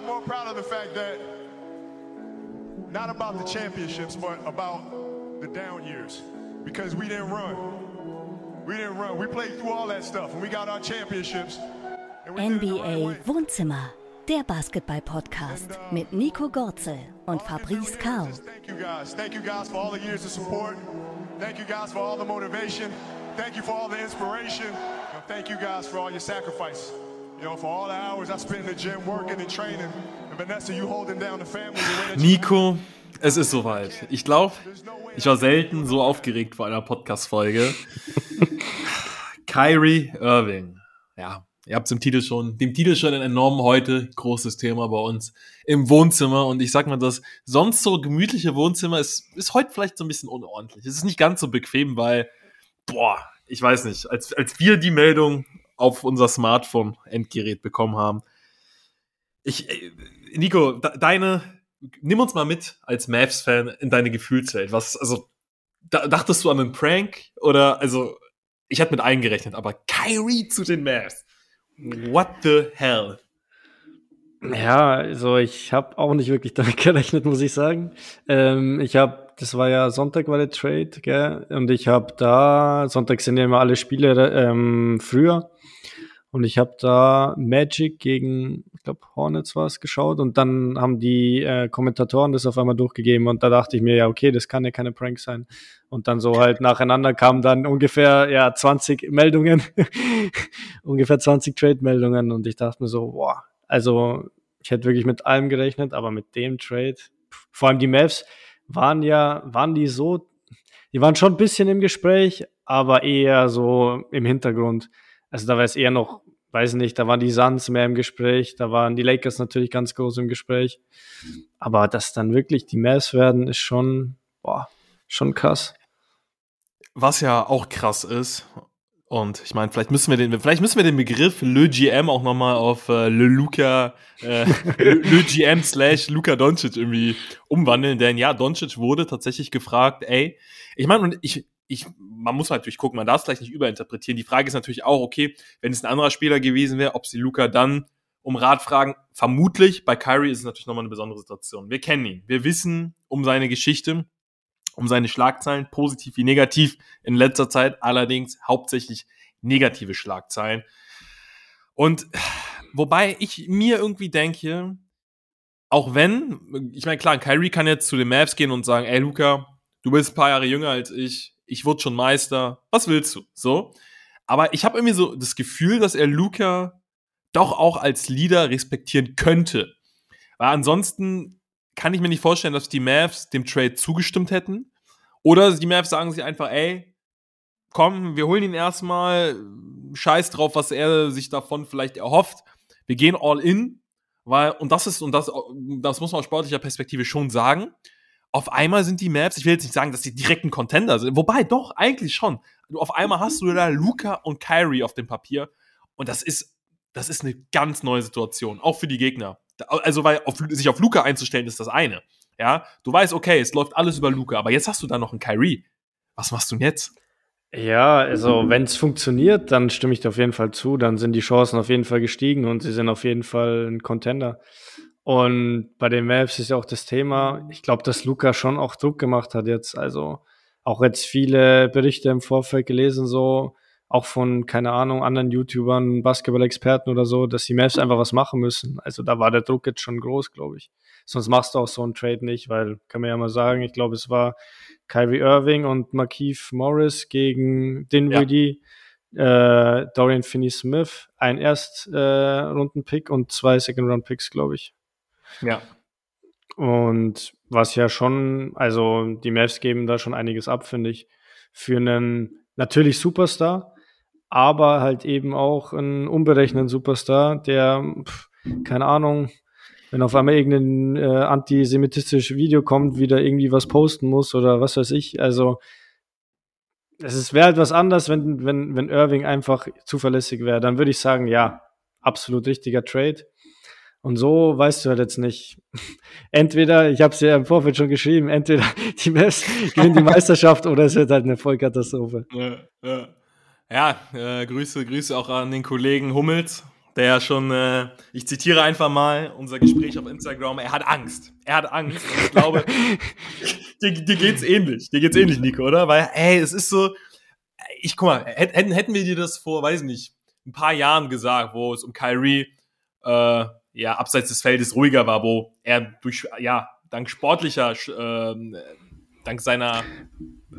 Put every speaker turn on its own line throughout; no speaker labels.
I'm more proud of the fact that not about the championships, but about the down years. Because we didn't run. We didn't run. We played through all that stuff and we got our championships.
NBA Wohnzimmer, der Basketball-Podcast uh, mit Nico Gorzel und Fabrice Kau.
Thank you guys. Thank you guys for all the years of support. Thank you guys for all the motivation. Thank you for all the inspiration. And thank you guys for all your sacrifice. You know, for all the hours I spent in the gym working and training. And Vanessa, you holding down the family.
Nico, es ist soweit. Ich glaube, ich war selten so aufgeregt vor einer Podcast-Folge. Kyrie Irving. Ja, ihr habt es im Titel schon, dem Titel schon entnommen heute. Großes Thema bei uns im Wohnzimmer. Und ich sag mal, das sonst so gemütliche Wohnzimmer ist, ist heute vielleicht so ein bisschen unordentlich. Es ist nicht ganz so bequem, weil, boah, ich weiß nicht, als, als wir die Meldung auf unser Smartphone-Endgerät bekommen haben. Ich, äh, Nico, deine, nimm uns mal mit als Mavs-Fan in deine Gefühlswelt. Was, also, da, dachtest du an einen Prank? Oder, also, ich hatte mit eingerechnet, aber Kyrie zu den Mavs. What the hell?
Ja, also ich habe auch nicht wirklich damit gerechnet, muss ich sagen. Ähm, ich habe, das war ja Sonntag war der Trade, gell? Und ich habe da, Sonntag sind ja immer alle Spiele ähm, früher. Und ich habe da Magic gegen, ich glaube, Hornets war es geschaut und dann haben die äh, Kommentatoren das auf einmal durchgegeben und da dachte ich mir, ja, okay, das kann ja keine Prank sein. Und dann so halt nacheinander kamen dann ungefähr, ja, 20 Meldungen, ungefähr 20 Trade-Meldungen und ich dachte mir so, boah, also ich hätte wirklich mit allem gerechnet, aber mit dem Trade, vor allem die Mavs waren ja, waren die so, die waren schon ein bisschen im Gespräch, aber eher so im Hintergrund. Also da war es eher noch, weiß nicht, da waren die Suns mehr im Gespräch, da waren die Lakers natürlich ganz groß im Gespräch. Aber dass dann wirklich die Mavs werden, ist schon, boah, schon krass.
Was ja auch krass ist, und ich meine, vielleicht müssen wir den, vielleicht müssen wir den Begriff Le GM auch nochmal auf äh, Le Luca, äh, Le, Le GM slash Luca Doncic irgendwie umwandeln, denn ja, Doncic wurde tatsächlich gefragt, ey, ich meine, und ich, ich, man muss natürlich gucken, man darf es vielleicht nicht überinterpretieren. Die Frage ist natürlich auch, okay, wenn es ein anderer Spieler gewesen wäre, ob sie Luca dann um Rat fragen. Vermutlich, bei Kyrie ist es natürlich nochmal eine besondere Situation. Wir kennen ihn. Wir wissen um seine Geschichte, um seine Schlagzeilen, positiv wie negativ. In letzter Zeit allerdings hauptsächlich negative Schlagzeilen. Und wobei ich mir irgendwie denke, auch wenn, ich meine, klar, Kyrie kann jetzt zu den Mavs gehen und sagen, ey Luca, du bist ein paar Jahre jünger als ich, ich wurde schon Meister, was willst du? So. Aber ich habe irgendwie so das Gefühl, dass er Luca doch auch als Leader respektieren könnte. Weil ansonsten kann ich mir nicht vorstellen, dass die Mavs dem Trade zugestimmt hätten. Oder die Mavs sagen sich einfach, ey, komm, wir holen ihn erstmal, scheiß drauf, was er sich davon vielleicht erhofft. Wir gehen all in, weil, und das ist, und das, das muss man aus sportlicher Perspektive schon sagen, auf einmal sind die Maps, ich will jetzt nicht sagen, dass die direkt ein Contender sind, wobei doch, eigentlich schon. Auf einmal hast du da Luca und Kyrie auf dem Papier und das ist, das ist eine ganz neue Situation, auch für die Gegner. Also, weil auf, sich auf Luca einzustellen ist das eine. Ja, du weißt, okay, es läuft alles über Luca, aber jetzt hast du da noch einen Kyrie. Was machst du denn jetzt?
Ja, also wenn es funktioniert, dann stimme ich dir auf jeden Fall zu. Dann sind die Chancen auf jeden Fall gestiegen und sie sind auf jeden Fall ein Contender. Und bei den Mavs ist ja auch das Thema, ich glaube, dass Luca schon auch Druck gemacht hat jetzt. Also auch jetzt viele Berichte im Vorfeld gelesen, so auch von, keine Ahnung, anderen YouTubern, Basketball-Experten oder so, dass die Mavs einfach was machen müssen. Also da war der Druck jetzt schon groß, glaube ich. Sonst machst du auch so einen Trade nicht, weil, kann man ja mal sagen, ich glaube, es war Kyrie Irving und Markeith Morris gegen Dinwiddie, ja. äh, Dorian Finney-Smith, ein Erstrunden-Pick äh, und zwei Second-Round-Picks, glaube ich.
Ja.
Und was ja schon, also die Mavs geben da schon einiges ab, finde ich, für einen natürlich Superstar, aber halt eben auch einen unberechneten Superstar, der, pf, keine Ahnung, wenn auf einmal irgendein äh, antisemitistisches Video kommt, wieder irgendwie was posten muss oder was weiß ich. Also es wäre halt was anderes, wenn, wenn, wenn Irving einfach zuverlässig wäre. Dann würde ich sagen, ja, absolut richtiger Trade. Und so weißt du halt jetzt nicht. Entweder, ich habe es ja im Vorfeld schon geschrieben, entweder die Mavs gewinnen die Meisterschaft oder es wird halt eine Vollkatastrophe.
Ja, ja. Ja äh, Grüße, Grüße auch an den Kollegen Hummels. der ja schon, äh, ich zitiere einfach mal unser Gespräch auf Instagram, er hat Angst. Er hat Angst. Und ich glaube, dir, dir geht's ähnlich. Dir geht's ähnlich, Nico, oder? Weil, ey, es ist so, ich guck mal, hätten, hätten wir dir das vor, weiß ich nicht, ein paar Jahren gesagt, wo es um Kyrie, äh, ja, abseits des Feldes ruhiger war, wo er durch, ja, dank sportlicher, äh, dank seiner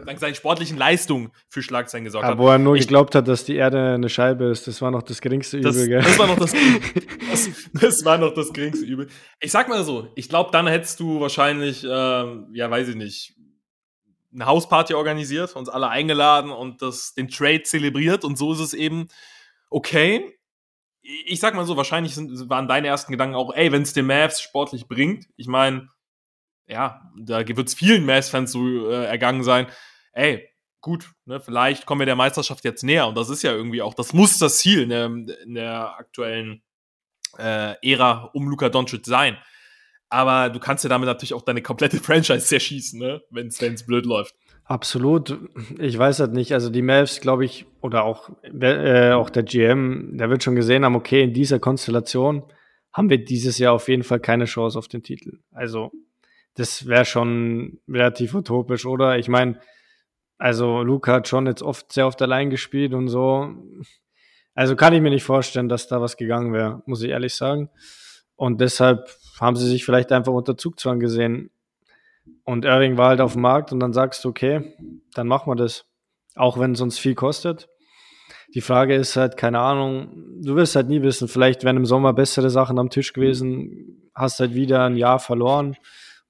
dank seinen sportlichen Leistungen für Schlagzeilen gesorgt
hat. Wo er nur ich, geglaubt hat, dass die Erde eine Scheibe ist, das war noch das geringste
das,
Übel, gell?
Das war noch das, das, das, war noch das geringste Übel. Ich sag mal so, ich glaube, dann hättest du wahrscheinlich, ähm, ja, weiß ich nicht, eine Hausparty organisiert, uns alle eingeladen und das, den Trade zelebriert und so ist es eben okay. Ich sag mal so, wahrscheinlich sind, waren deine ersten Gedanken auch, ey, wenn es den Mavs sportlich bringt, ich meine, ja, da wird es vielen Mavs-Fans so äh, ergangen sein, ey, gut, ne, vielleicht kommen wir der Meisterschaft jetzt näher und das ist ja irgendwie auch, das muss das Ziel in der, in der aktuellen äh, Ära um Luka Doncic sein. Aber du kannst ja damit natürlich auch deine komplette Franchise zerschießen, ne, wenn es blöd läuft.
Absolut. Ich weiß halt nicht. Also die Mavs, glaube ich, oder auch, äh, auch der GM, der wird schon gesehen haben, okay, in dieser Konstellation haben wir dieses Jahr auf jeden Fall keine Chance auf den Titel. Also das wäre schon relativ utopisch, oder? Ich meine, also Luca hat schon jetzt oft sehr oft allein gespielt und so. Also kann ich mir nicht vorstellen, dass da was gegangen wäre, muss ich ehrlich sagen. Und deshalb haben sie sich vielleicht einfach unter Zugzwang gesehen. Und Irving war halt auf dem Markt und dann sagst du, okay, dann machen wir das. Auch wenn es uns viel kostet. Die Frage ist halt, keine Ahnung, du wirst halt nie wissen, vielleicht wären im Sommer bessere Sachen am Tisch gewesen, hast halt wieder ein Jahr verloren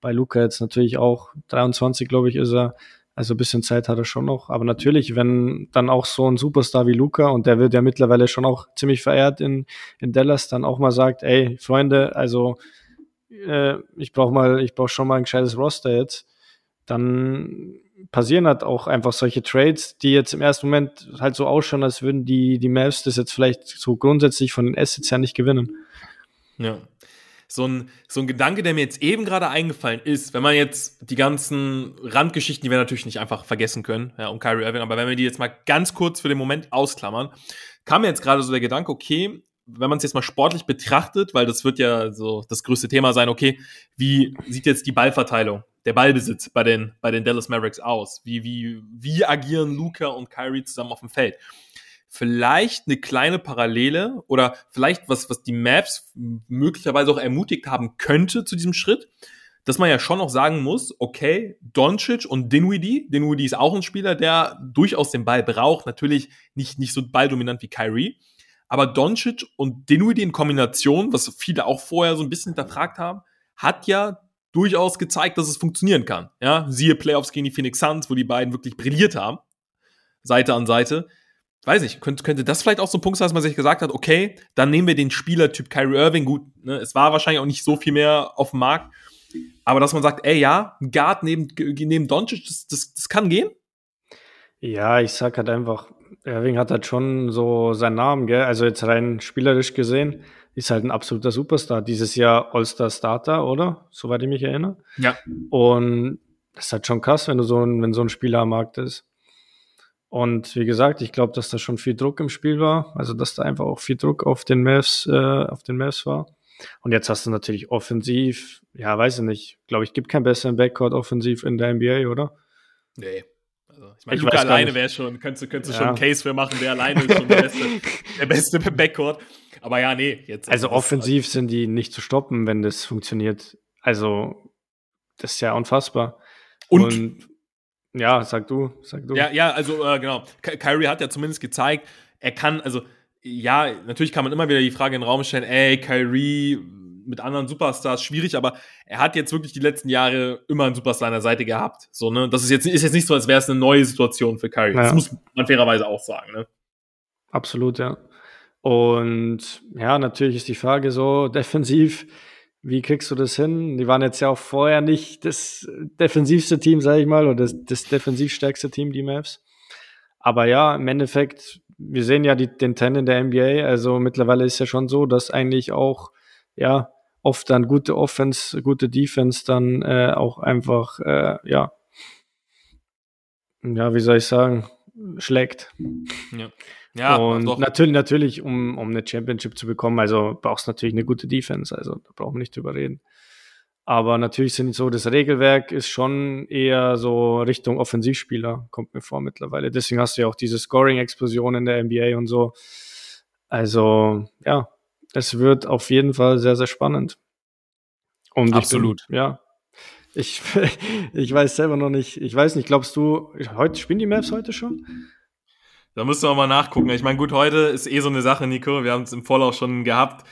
bei Luca jetzt natürlich auch 23, glaube ich, ist er. Also ein bisschen Zeit hat er schon noch. Aber natürlich, wenn dann auch so ein Superstar wie Luca, und der wird ja mittlerweile schon auch ziemlich verehrt in, in Dallas, dann auch mal sagt, ey, Freunde, also äh, ich brauche mal, ich brauche schon mal ein gescheites Roster jetzt, dann passieren halt auch einfach solche Trades, die jetzt im ersten Moment halt so ausschauen, als würden die, die Mavs das jetzt vielleicht so grundsätzlich von den Assets her nicht gewinnen.
Ja, so ein, so ein Gedanke, der mir jetzt eben gerade eingefallen ist, wenn man jetzt die ganzen Randgeschichten, die wir natürlich nicht einfach vergessen können, ja, um Kyrie Irving, aber wenn wir die jetzt mal ganz kurz für den Moment ausklammern, kam mir jetzt gerade so der Gedanke, okay, wenn man es jetzt mal sportlich betrachtet, weil das wird ja so das größte Thema sein, okay, wie sieht jetzt die Ballverteilung, der Ballbesitz bei den, bei den Dallas Mavericks aus? Wie, wie, wie agieren Luca und Kyrie zusammen auf dem Feld? Vielleicht eine kleine Parallele oder vielleicht was, was die Maps möglicherweise auch ermutigt haben könnte zu diesem Schritt, dass man ja schon noch sagen muss, okay, Doncic und Dinwiddie, Dinwiddie ist auch ein Spieler, der durchaus den Ball braucht, natürlich nicht, nicht so balldominant wie Kyrie, aber Doncic und Dinwiddie in Kombination, was viele auch vorher so ein bisschen hinterfragt haben, hat ja durchaus gezeigt, dass es funktionieren kann. Ja, siehe Playoffs gegen die Phoenix Suns, wo die beiden wirklich brilliert haben, Seite an Seite weiß ich, könnte, könnte das vielleicht auch so ein Punkt sein, dass man sich gesagt hat, okay, dann nehmen wir den Spielertyp Kyrie Irving. Gut, ne, es war wahrscheinlich auch nicht so viel mehr auf dem Markt. Aber dass man sagt, ey, ja, ein Guard neben, neben Doncic, das, das, das kann gehen?
Ja, ich sag halt einfach, Irving hat halt schon so seinen Namen, gell? Also jetzt rein spielerisch gesehen, ist halt ein absoluter Superstar. Dieses Jahr All-Star-Starter, oder? Soweit ich mich erinnere.
Ja.
Und das ist halt schon krass, wenn du so ein, wenn so ein Spieler am Markt ist. Und wie gesagt, ich glaube, dass da schon viel Druck im Spiel war. Also, dass da einfach auch viel Druck auf den Mavs, äh, auf den Mavs war. Und jetzt hast du natürlich offensiv, ja, weiß ich nicht, glaube ich, gibt keinen besseren Backcourt offensiv in der NBA, oder?
Nee. Also, ich meine, Luca alleine wäre schon, könntest, könntest du ja. schon einen Case für machen, der alleine ist schon der beste, der beste Backcourt. Aber ja, nee, jetzt.
Also, offensiv sind die nicht zu stoppen, wenn das funktioniert. Also, das ist ja unfassbar.
Und, Und
ja, sag du, sag du.
Ja, ja, also äh, genau. Ky Kyrie hat ja zumindest gezeigt, er kann, also ja, natürlich kann man immer wieder die Frage in den Raum stellen, ey, Kyrie mit anderen Superstars schwierig, aber er hat jetzt wirklich die letzten Jahre immer einen Superstar an der Seite gehabt. So, ne? Das ist jetzt, ist jetzt nicht so, als wäre es eine neue Situation für Kyrie. Ja. Das muss man fairerweise auch sagen, ne?
Absolut, ja. Und ja, natürlich ist die Frage so, defensiv, wie kriegst du das hin? Die waren jetzt ja auch vorher nicht das defensivste Team, sage ich mal, oder das, das defensivstärkste Team, die Mavs. Aber ja, im Endeffekt, wir sehen ja die, den Trend in der NBA. Also mittlerweile ist ja schon so, dass eigentlich auch, ja, oft dann gute Offense, gute Defense dann äh, auch einfach, äh, ja, ja, wie soll ich sagen, schlägt.
Ja. Ja,
und doch. natürlich, natürlich, um, um eine Championship zu bekommen, also brauchst du natürlich eine gute Defense, also da brauchen wir nicht drüber reden. Aber natürlich sind so, das Regelwerk ist schon eher so Richtung Offensivspieler, kommt mir vor mittlerweile. Deswegen hast du ja auch diese Scoring-Explosion in der NBA und so. Also, ja, es wird auf jeden Fall sehr, sehr spannend. Und Absolut. Bin, ja. Ich, ich weiß selber noch nicht, ich weiß nicht, glaubst du, heute spielen die Maps heute schon?
Da müssen wir mal nachgucken. Ich meine, gut, heute ist eh so eine Sache, Nico. Wir haben es im Vorlauf schon gehabt.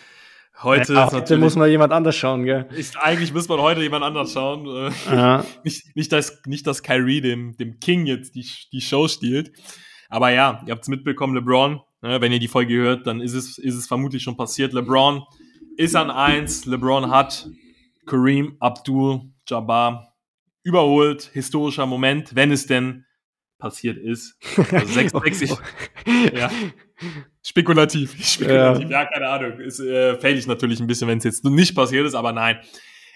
Heute,
ja, heute muss man jemand anders schauen, gell?
Ist, eigentlich muss man heute jemand anders schauen. Äh, ja. nicht, nicht, dass, nicht, dass Kyrie dem, dem King jetzt die, die Show stiehlt. Aber ja, ihr habt es mitbekommen, LeBron. Ne, wenn ihr die Folge hört, dann ist es, ist es vermutlich schon passiert. LeBron ist an eins. LeBron hat Kareem Abdul Jabbar überholt. Historischer Moment, wenn es denn passiert ist. Also 66. ja. Spekulativ. Spekulativ, ja, ja keine Ahnung. Ist äh, fällig natürlich ein bisschen, wenn es jetzt nicht passiert ist, aber nein.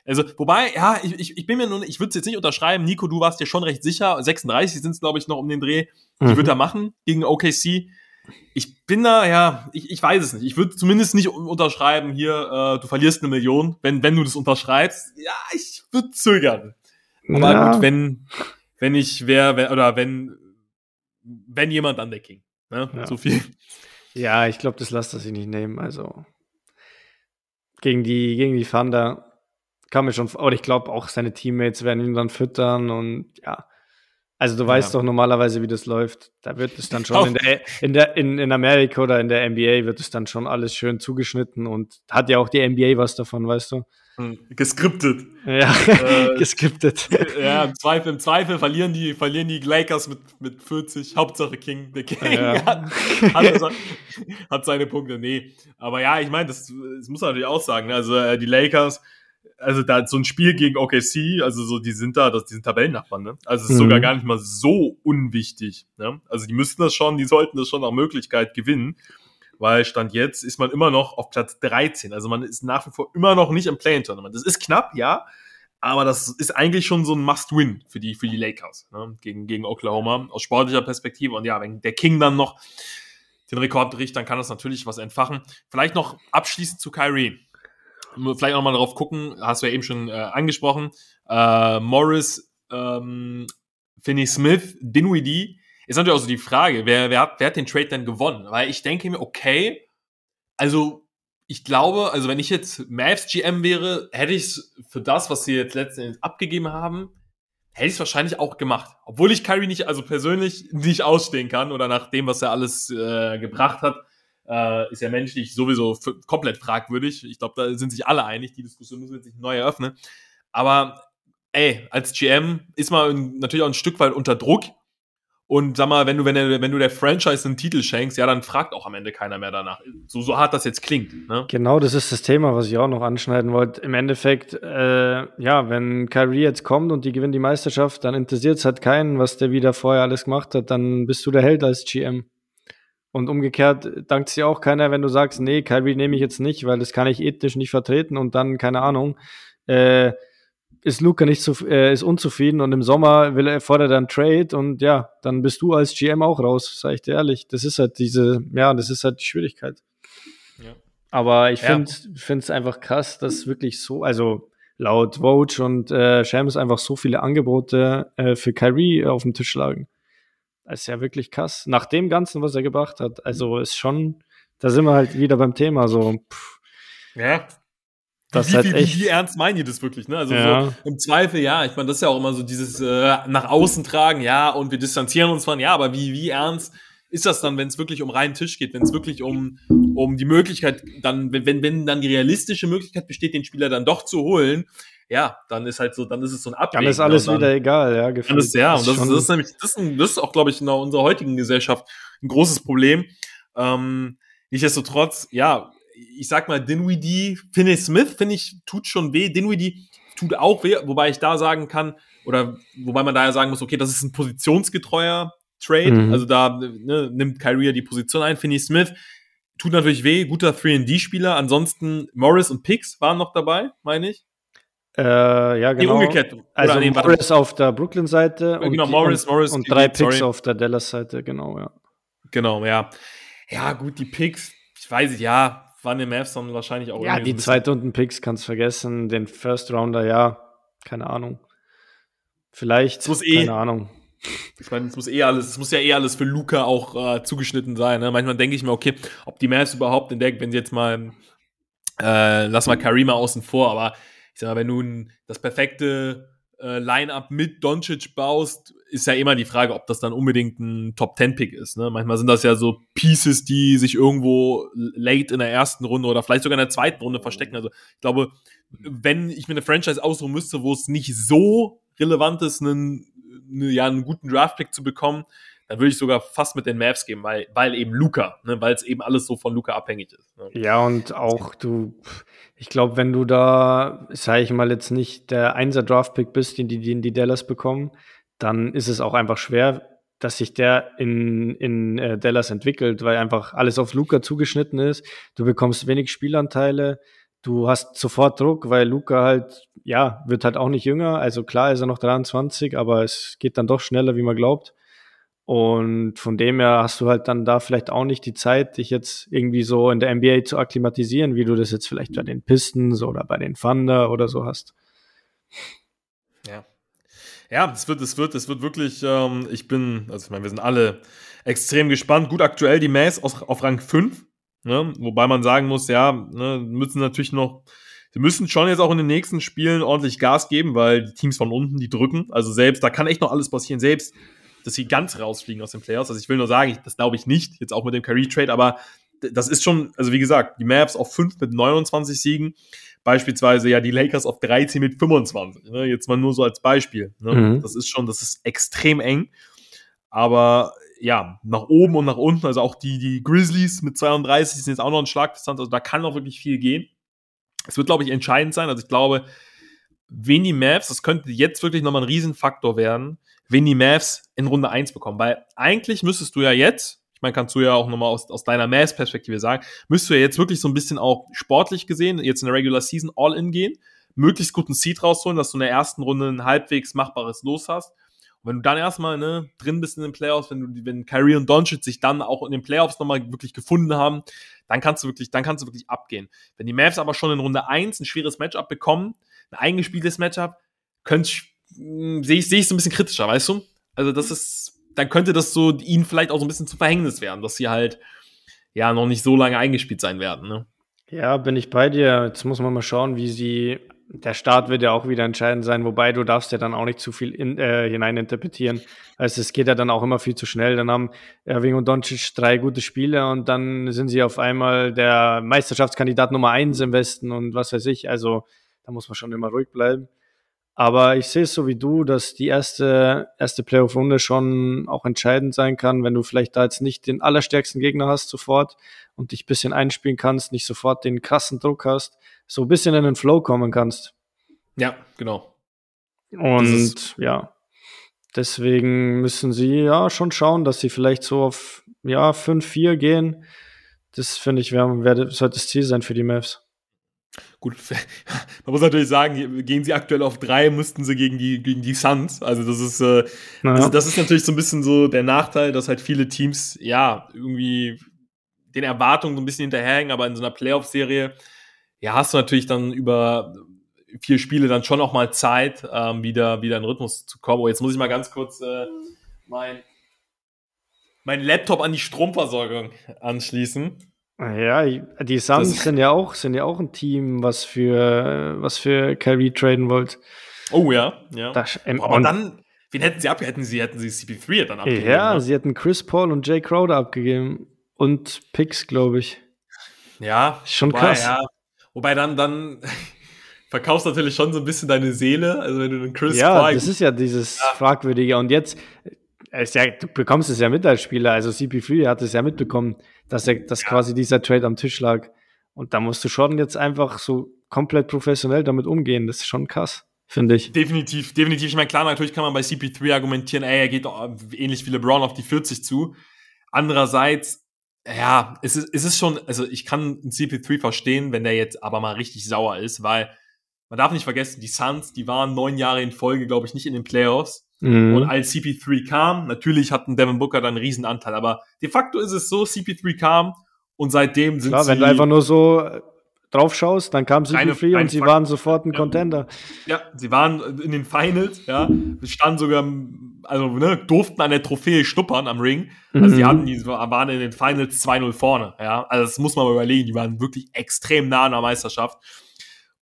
Also, wobei, ja, ich, ich, ich bin mir nun, ich würde es jetzt nicht unterschreiben. Nico, du warst dir schon recht sicher. 36 sind es, glaube ich, noch um den Dreh. Mhm. wird er machen gegen OKC. Ich bin da, ja, ich, ich weiß es nicht. Ich würde zumindest nicht unterschreiben, hier, äh, du verlierst eine Million, wenn, wenn du das unterschreibst. Ja, ich würde zögern. Aber ja. gut, wenn, wenn ich wer, oder wenn, wenn jemand an der King. Ne? Ja. So viel.
Ja, ich glaube, das lässt er sich nicht nehmen. Also gegen die, gegen die Thunder kann mir schon, oder ich glaube auch seine Teammates werden ihn dann füttern und ja. Also du weißt ja. doch normalerweise, wie das läuft. Da wird es dann schon in der, in der in, in Amerika oder in der NBA wird es dann schon alles schön zugeschnitten und hat ja auch die NBA was davon, weißt du?
Hm, geskriptet.
Ja, äh, geskriptet.
Ja, im Zweifel, im Zweifel verlieren die, verlieren die Lakers mit, mit 40. Hauptsache King. Der King ja. hat, hat, hat, seine Punkte. Nee. Aber ja, ich meine, das, das muss man natürlich auch sagen. Also äh, die Lakers, also da so ein Spiel gegen OKC, also so, die sind da, das, die sind Tabellennachbarn, ne? Also es ist mhm. sogar gar nicht mal so unwichtig. Ne? Also die müssten das schon, die sollten das schon nach Möglichkeit gewinnen weil Stand jetzt ist man immer noch auf Platz 13. Also man ist nach wie vor immer noch nicht im Play-In-Tournament. Das ist knapp, ja, aber das ist eigentlich schon so ein Must-Win für die, für die Lakers ne? gegen, gegen Oklahoma aus sportlicher Perspektive. Und ja, wenn der King dann noch den Rekord bricht, dann kann das natürlich was entfachen. Vielleicht noch abschließend zu Kyrie. Vielleicht auch mal darauf gucken, hast du ja eben schon äh, angesprochen. Äh, Morris, ähm, Finney Smith, Dinwiddie ist natürlich auch so die Frage, wer, wer, hat, wer hat den Trade denn gewonnen? Weil ich denke mir, okay, also ich glaube, also wenn ich jetzt Mavs GM wäre, hätte ich es für das, was sie jetzt letztendlich abgegeben haben, hätte ich es wahrscheinlich auch gemacht. Obwohl ich Kyrie nicht, also persönlich nicht ausstehen kann oder nach dem, was er alles äh, gebracht hat, äh, ist er menschlich sowieso komplett fragwürdig. Ich glaube, da sind sich alle einig. Die Diskussion müssen wir sich neu eröffnen. Aber ey, als GM ist man natürlich auch ein Stück weit unter Druck und sag mal, wenn du, wenn, der, wenn du der Franchise einen Titel schenkst, ja, dann fragt auch am Ende keiner mehr danach. So, so hart das jetzt klingt. Ne?
Genau, das ist das Thema, was ich auch noch anschneiden wollte. Im Endeffekt, äh, ja, wenn Kyrie jetzt kommt und die gewinnt die Meisterschaft, dann interessiert es halt keinen, was der wieder vorher alles gemacht hat. Dann bist du der Held als GM. Und umgekehrt dankt sich auch keiner, wenn du sagst, nee, Kyrie nehme ich jetzt nicht, weil das kann ich ethisch nicht vertreten und dann, keine Ahnung, äh, ist Luca nicht zu, äh, ist unzufrieden und im Sommer will er, fordert er einen Trade und ja, dann bist du als GM auch raus, sag ich dir ehrlich. Das ist halt diese, ja, das ist halt die Schwierigkeit. Ja. Aber ich finde es einfach krass, dass wirklich so, also laut Vogue und äh, Shams einfach so viele Angebote äh, für Kyrie auf dem Tisch lagen. Das ist ja wirklich krass. Nach dem Ganzen, was er gebracht hat, also ist schon, da sind wir halt wieder beim Thema so. Pff.
Ja, das wie, halt wie, wie, wie, ernst meinen die das wirklich? Ne? Also ja. so im Zweifel, ja, ich meine, das ist ja auch immer so dieses äh, nach außen tragen, ja, und wir distanzieren uns von, ja, aber wie, wie ernst ist das dann, wenn es wirklich um reinen Tisch geht, wenn es wirklich um, um die Möglichkeit, dann, wenn, wenn dann die realistische Möglichkeit besteht, den Spieler dann doch zu holen, ja, dann ist halt so, dann ist es so ein
Abwägen. Dann ist alles dann, wieder egal, ja,
gefühlt. Ist, ja, und das, das, ist nämlich, das ist, das ist auch, glaube ich, in unserer heutigen Gesellschaft ein großes Problem. Ähm, nichtsdestotrotz, ja, ich sag mal, Dinwiddie, Finney Smith, finde ich, tut schon weh. Dinwiddie tut auch weh, wobei ich da sagen kann, oder wobei man da ja sagen muss, okay, das ist ein positionsgetreuer Trade. Mhm. Also da ne, nimmt Kyrie die Position ein. Finney Smith tut natürlich weh, guter 3D-Spieler. Ansonsten Morris und Pix waren noch dabei, meine ich.
Äh, ja, genau.
Nee, umgekehrt.
Also nee, Morris auf der Brooklyn-Seite
und, genau, Morris, Morris,
und drei Picks sorry. auf der Dallas-Seite, genau, ja.
Genau, ja. Ja, gut, die Picks, ich weiß nicht, ja, waren die Mavs dann wahrscheinlich auch
Ja, die so Zweitrunden-Picks kannst vergessen, den First-Rounder, ja, keine Ahnung. Vielleicht,
muss eh, keine Ahnung. Ich meine, es muss eh alles, es muss ja eh alles für Luca auch äh, zugeschnitten sein. Ne? Manchmal denke ich mir, okay, ob die Mavs überhaupt entdeckt, wenn sie jetzt mal, äh, lass mal Karima außen vor, aber ich sag mal, wenn du das perfekte äh, Line-up mit Doncic baust, ist ja immer die Frage, ob das dann unbedingt ein Top-10-Pick ist. Ne? Manchmal sind das ja so Pieces, die sich irgendwo late in der ersten Runde oder vielleicht sogar in der zweiten Runde verstecken. Also ich glaube, wenn ich mir eine Franchise aussuchen müsste, wo es nicht so relevant ist, einen, eine, ja, einen guten Draft-Pick zu bekommen, dann würde ich sogar fast mit den Mavs gehen, weil, weil eben Luca, ne, weil es eben alles so von Luca abhängig ist. Ne.
Ja, und auch du, ich glaube, wenn du da, sage ich mal, jetzt nicht der Einser Draft-Pick bist, den die, den die Dallas bekommen, dann ist es auch einfach schwer, dass sich der in, in äh, Dallas entwickelt, weil einfach alles auf Luca zugeschnitten ist. Du bekommst wenig Spielanteile, du hast sofort Druck, weil Luca halt, ja, wird halt auch nicht jünger. Also klar ist er noch 23, aber es geht dann doch schneller, wie man glaubt. Und von dem her hast du halt dann da vielleicht auch nicht die Zeit, dich jetzt irgendwie so in der NBA zu akklimatisieren, wie du das jetzt vielleicht bei den Pistons oder bei den Thunder oder so hast.
Ja. Ja, es wird, es wird, es wird wirklich, ähm, ich bin, also ich meine, wir sind alle extrem gespannt. Gut, aktuell die Mays auf, auf Rang 5, ne? wobei man sagen muss, ja, ne, müssen natürlich noch, sie müssen schon jetzt auch in den nächsten Spielen ordentlich Gas geben, weil die Teams von unten, die drücken. Also selbst, da kann echt noch alles passieren. Selbst dass sie ganz rausfliegen aus den Playoffs. Also ich will nur sagen, ich, das glaube ich nicht, jetzt auch mit dem Curry-Trade, aber das ist schon, also wie gesagt, die Maps auf 5 mit 29 Siegen, beispielsweise ja die Lakers auf 13 mit 25. Ne? Jetzt mal nur so als Beispiel. Ne? Mhm. Das ist schon, das ist extrem eng. Aber ja, nach oben und nach unten, also auch die, die Grizzlies mit 32 sind jetzt auch noch ein Schlagdistanz, also da kann auch wirklich viel gehen. Es wird, glaube ich, entscheidend sein. Also ich glaube, wen die Mavs, das könnte jetzt wirklich nochmal ein Riesenfaktor werden, wen die Mavs in Runde 1 bekommen. Weil eigentlich müsstest du ja jetzt, ich meine, kannst du ja auch nochmal aus, aus deiner Mavs-Perspektive sagen, müsstest du ja jetzt wirklich so ein bisschen auch sportlich gesehen, jetzt in der Regular Season all-in gehen, möglichst guten Seed rausholen, dass du in der ersten Runde ein halbwegs machbares Los hast. Und wenn du dann erstmal ne, drin bist in den Playoffs, wenn du, wenn Kyrie und Doncic sich dann auch in den Playoffs nochmal wirklich gefunden haben, dann kannst du wirklich, dann kannst du wirklich abgehen. Wenn die Mavs aber schon in Runde 1 ein schweres Matchup bekommen, ein eingespieltes Matchup, könnte sehe ich, sehe ich so ein bisschen kritischer, weißt du? Also das ist, dann könnte das so ihnen vielleicht auch so ein bisschen zu Verhängnis werden, dass sie halt ja noch nicht so lange eingespielt sein werden, ne?
Ja, bin ich bei dir. Jetzt muss man mal schauen, wie sie. Der Start wird ja auch wieder entscheidend sein, wobei du darfst ja dann auch nicht zu viel in, äh, hineininterpretieren. Also es geht ja dann auch immer viel zu schnell. Dann haben Erwing und Doncic drei gute Spiele und dann sind sie auf einmal der Meisterschaftskandidat Nummer eins im Westen und was weiß ich. Also da muss man schon immer ruhig bleiben. Aber ich sehe es so wie du, dass die erste, erste Playoff-Runde schon auch entscheidend sein kann, wenn du vielleicht da jetzt nicht den allerstärksten Gegner hast sofort und dich bisschen einspielen kannst, nicht sofort den krassen Druck hast, so ein bisschen in den Flow kommen kannst.
Ja, genau.
Und ja, deswegen müssen sie ja schon schauen, dass sie vielleicht so auf ja 5-4 gehen. Das finde ich, wär, wär, sollte das Ziel sein für die Mavs.
Gut, man muss natürlich sagen, gehen sie aktuell auf drei, müssten sie gegen die, gegen die Suns. Also das ist, äh, naja. das, das, ist natürlich so ein bisschen so der Nachteil, dass halt viele Teams, ja, irgendwie den Erwartungen so ein bisschen hinterherhängen, aber in so einer Playoff-Serie, ja, hast du natürlich dann über vier Spiele dann schon auch mal Zeit, ähm, wieder, wieder in Rhythmus zu kommen. Oh, jetzt muss ich mal ganz kurz äh, mein, mein Laptop an die Stromversorgung anschließen.
Ja, die Suns sind ja auch sind ja auch ein Team, was für was für Kyrie traden wollt.
Oh ja, ja. Das, ähm, aber dann, wen hätten sie abgegeben? Hätten sie hätten sie CP3 dann
abgegeben? Ja, ne? sie hätten Chris Paul und Jay Crowder abgegeben und Picks, glaube ich.
Ja,
schon wobei, krass. Ja.
Wobei dann dann verkaufst natürlich schon so ein bisschen deine Seele, also wenn du den Chris
ja, Paul. Das ist ja dieses ja. fragwürdige und jetzt ja, du bekommst es ja mit als Spieler, also CP3 hat es ja mitbekommen dass, er, dass ja. quasi dieser Trade am Tisch lag. Und da musst du schon jetzt einfach so komplett professionell damit umgehen. Das ist schon krass, finde ich.
Definitiv, definitiv. Ich meine, klar, natürlich kann man bei CP3 argumentieren, ey, er geht ähnlich wie LeBron auf die 40 zu. Andererseits, ja, es ist, es ist schon, also ich kann CP3 verstehen, wenn der jetzt aber mal richtig sauer ist, weil man darf nicht vergessen, die Suns, die waren neun Jahre in Folge, glaube ich, nicht in den Playoffs. Mhm. Und als CP3 kam, natürlich hatten Devin Booker dann einen Riesenanteil, aber de facto ist es so, CP3 kam und seitdem sind
Klar,
sie.
wenn du einfach nur so drauf schaust, dann kam CP3 und sie Fakt. waren sofort ein ja. Contender.
Ja, sie waren in den Finals, ja, standen sogar, also ne, durften an der Trophäe stuppern am Ring. Also mhm. die hatten, die waren in den Finals 2-0 vorne, ja. Also das muss man mal überlegen, die waren wirklich extrem nah an der Meisterschaft.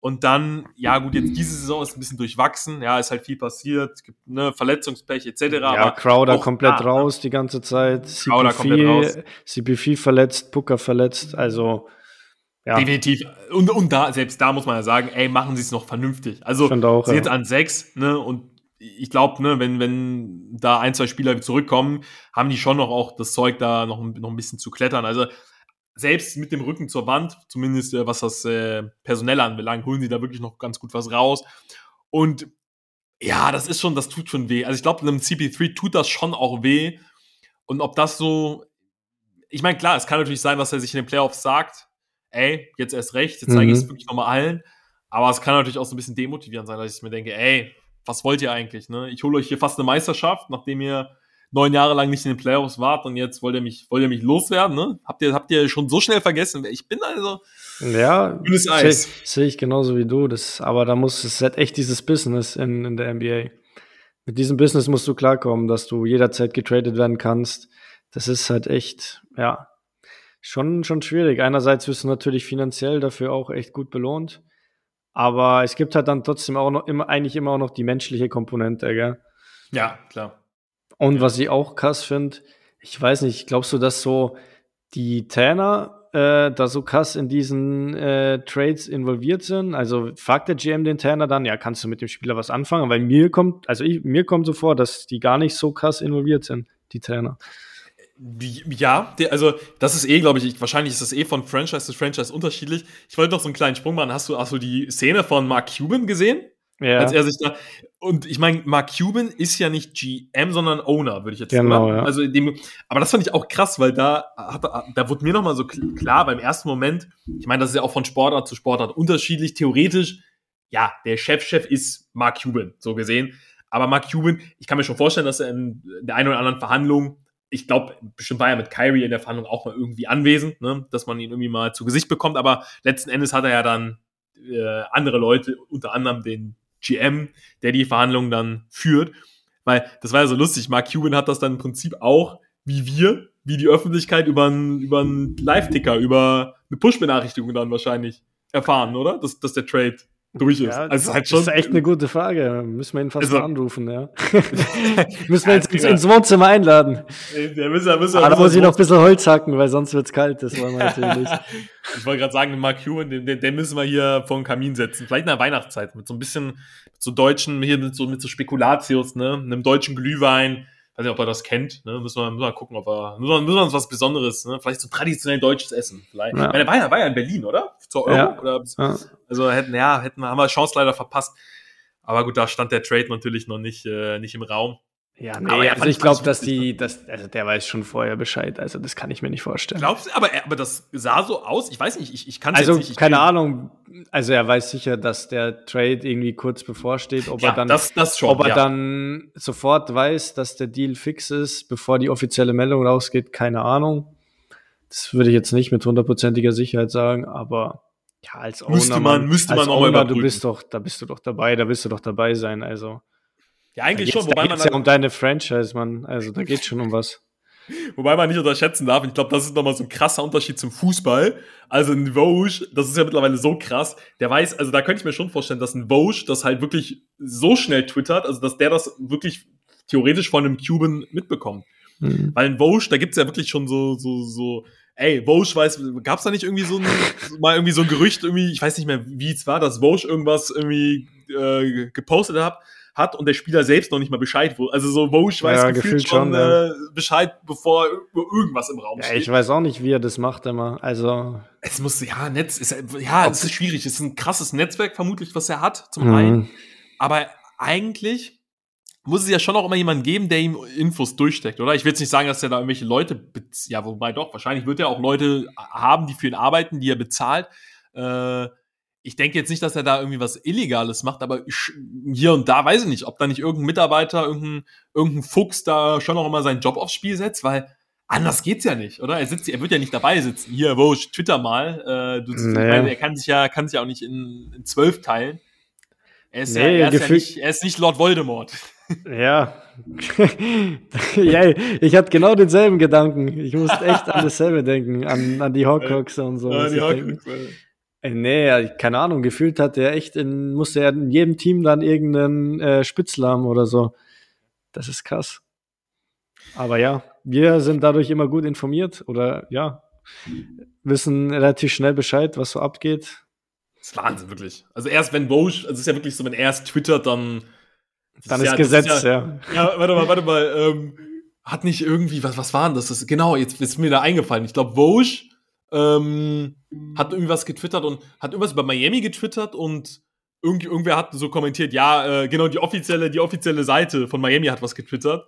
Und dann, ja gut, jetzt diese Saison ist ein bisschen durchwachsen, ja, ist halt viel passiert, gibt ne, Verletzungspech etc. Ja,
Crowder komplett da, raus die ganze Zeit,
Crowder komplett raus.
CP4 verletzt, Booker verletzt, also
ja. Definitiv. Und, und da, selbst da muss man ja sagen, ey, machen sie es noch vernünftig. Also auch, sie ja. jetzt an sechs, ne, und ich glaube, ne, wenn, wenn da ein, zwei Spieler zurückkommen, haben die schon noch auch das Zeug, da noch, noch ein bisschen zu klettern. Also selbst mit dem Rücken zur Wand, zumindest äh, was das äh, Personelle anbelangt, holen sie da wirklich noch ganz gut was raus. Und ja, das ist schon, das tut schon weh. Also ich glaube, einem CP3 tut das schon auch weh. Und ob das so, ich meine, klar, es kann natürlich sein, was er sich in den Playoffs sagt. Ey, jetzt erst recht, jetzt zeige ich es mhm. wirklich nochmal allen. Aber es kann natürlich auch so ein bisschen demotivierend sein, dass ich mir denke, ey, was wollt ihr eigentlich? Ne? Ich hole euch hier fast eine Meisterschaft, nachdem ihr neun Jahre lang nicht in den Playoffs wart und jetzt wollt ihr mich, wollt ihr mich loswerden, ne? Habt ihr, habt ihr schon so schnell vergessen, wer ich bin, also?
Ja, sehe seh ich genauso wie du. Das, aber da muss es halt echt dieses Business in, in der NBA. Mit diesem Business musst du klarkommen, dass du jederzeit getradet werden kannst. Das ist halt echt, ja, schon, schon schwierig. Einerseits wirst du natürlich finanziell dafür auch echt gut belohnt. Aber es gibt halt dann trotzdem auch noch immer, eigentlich immer auch noch die menschliche Komponente, gell?
Ja, klar.
Und ja. was ich auch krass finde, ich weiß nicht, glaubst du, dass so die Trainer äh, da so krass in diesen äh, Trades involviert sind? Also fragt der GM den Trainer dann, ja, kannst du mit dem Spieler was anfangen? Weil mir kommt, also ich, mir kommt so vor, dass die gar nicht so krass involviert sind, die Trainer.
Ja, also das ist eh, glaube ich, wahrscheinlich ist das eh von Franchise zu Franchise unterschiedlich. Ich wollte noch so einen kleinen Sprung machen. Hast du, hast du die Szene von Mark Cuban gesehen? Ja. Als er sich da. Und ich meine, Mark Cuban ist ja nicht GM, sondern Owner, würde ich jetzt sagen. Genau, ja. Also dem, aber das fand ich auch krass, weil da hat, da wurde mir nochmal so klar beim ersten Moment, ich meine, das ist ja auch von Sportart zu Sportart unterschiedlich. Theoretisch, ja, der Chefchef -Chef ist Mark Cuban, so gesehen. Aber Mark Cuban, ich kann mir schon vorstellen, dass er in der einen oder anderen Verhandlung, ich glaube, bestimmt war er mit Kyrie in der Verhandlung auch mal irgendwie anwesend, ne, dass man ihn irgendwie mal zu Gesicht bekommt. Aber letzten Endes hat er ja dann äh, andere Leute, unter anderem den GM, der die Verhandlungen dann führt. Weil das war ja so lustig. Mark Cuban hat das dann im Prinzip auch, wie wir, wie die Öffentlichkeit über einen über Live-Ticker, über eine Push-Benachrichtigung dann wahrscheinlich erfahren, oder? Dass, dass der Trade durch ist.
Ja, also das, halt schon, ist echt eine gute Frage. Müssen wir ihn fast also, mal anrufen, ja. müssen wir jetzt ins, ins, Wohnzimmer einladen. Der müssen, müssen, müssen, Aber da muss ich noch ein bisschen Holz hacken, weil sonst wird's kalt. Das wollen wir natürlich
Ich wollte gerade sagen, Mark Cuban, den, den, den, müssen wir hier vor den Kamin setzen. Vielleicht in der Weihnachtszeit mit so ein bisschen, mit so deutschen, hier mit so, mit so Spekulatius, ne, einem deutschen Glühwein, weiß nicht, ob er das kennt. Ne? Müssen, wir, müssen wir gucken, ob er. Müssen wir, müssen wir uns was Besonderes, ne? Vielleicht so traditionell deutsches Essen. Vielleicht. Ja. Meine, war, ja, war ja in Berlin, oder? Zur Euro? Ja. Oder. Also hätten, ja, hätten wir, haben wir Chance leider verpasst. Aber gut, da stand der Trade natürlich noch nicht, äh, nicht im Raum.
Ja, nee, aber also ich glaube, dass die, dass, also der weiß schon vorher Bescheid, also das kann ich mir nicht vorstellen.
Glaubst du, aber, aber das sah so aus, ich weiß nicht, ich, ich kann
es
also, nicht.
keine Ahnung, also er weiß sicher, dass der Trade irgendwie kurz bevorsteht, ob ja, er dann,
das, das schon,
ob er ja. dann sofort weiß, dass der Deal fix ist, bevor die offizielle Meldung rausgeht, keine Ahnung. Das würde ich jetzt nicht mit hundertprozentiger Sicherheit sagen, aber ja, als
Owner, müsste man, müsste man auch
Owner, du bist doch, da bist du doch dabei, da wirst du doch dabei sein, also.
Ja, eigentlich schon. Wobei
man ja um deine Franchise, man. Also da geht schon um was.
Wobei man nicht unterschätzen darf, ich glaube, das ist nochmal so ein krasser Unterschied zum Fußball. Also ein Vogue, das ist ja mittlerweile so krass, der weiß, also da könnte ich mir schon vorstellen, dass ein Vogue das halt wirklich so schnell twittert, also dass der das wirklich theoretisch von einem Cuban mitbekommt. Mhm. Weil ein Vogue, da gibt's ja wirklich schon so, so, so, ey, Vogue weiß, gab's da nicht irgendwie so ein, mal irgendwie so ein Gerücht, irgendwie, ich weiß nicht mehr, wie es war, dass Vogue irgendwas irgendwie äh, gepostet hat, hat und der Spieler selbst noch nicht mal Bescheid wusste. Also so Vosch weiß ja, gefühlt schon, schon äh, Bescheid, bevor irgendwas im Raum
ja, steht. Ich weiß auch nicht, wie er das macht immer. Also
es muss ja Netz ist ja es ist schwierig. Es ist ein krasses Netzwerk vermutlich, was er hat zum mhm. einen. Aber eigentlich muss es ja schon auch immer jemanden geben, der ihm Infos durchsteckt, oder? Ich will jetzt nicht sagen, dass er da irgendwelche Leute, ja, wobei doch, wahrscheinlich wird er auch Leute haben, die für ihn arbeiten, die er bezahlt. Äh, ich denke jetzt nicht, dass er da irgendwie was Illegales macht, aber ich, hier und da weiß ich nicht, ob da nicht irgendein Mitarbeiter, irgendein, irgendein Fuchs da schon noch immer seinen Job aufs Spiel setzt, weil anders geht's ja nicht, oder? Er sitzt, er wird ja nicht dabei sitzen. Hier, wo Twitter mal. Äh, du, nee. meine, er kann sich ja, kann sich ja auch nicht in, in zwölf teilen. Er ist, nee, ja, er, ist ja nicht, er ist nicht Lord Voldemort.
Ja. ja, ich hatte genau denselben Gedanken. Ich musste echt an dasselbe denken, an, an die Hawkocks und so. Ja, die Ey, nee, keine Ahnung, gefühlt hat er echt in, musste er in jedem Team dann irgendeinen äh, Spitzel haben oder so. Das ist krass. Aber ja, wir sind dadurch immer gut informiert oder ja, wissen relativ schnell Bescheid, was so abgeht.
Das ist Wahnsinn, wirklich. Also erst wenn Woj, also es ist ja wirklich so, wenn er erst twittert, dann.
Dann ist, ja, Gesetz, ist ja,
ja, ja. warte mal, warte mal. Ähm, hat nicht irgendwie, was, was war denn das? das genau, jetzt ist mir da eingefallen. Ich glaube, Woj ähm, hat irgendwie was getwittert und hat irgendwas über Miami getwittert und irgend, irgendwer hat so kommentiert, ja, äh, genau, die offizielle, die offizielle Seite von Miami hat was getwittert.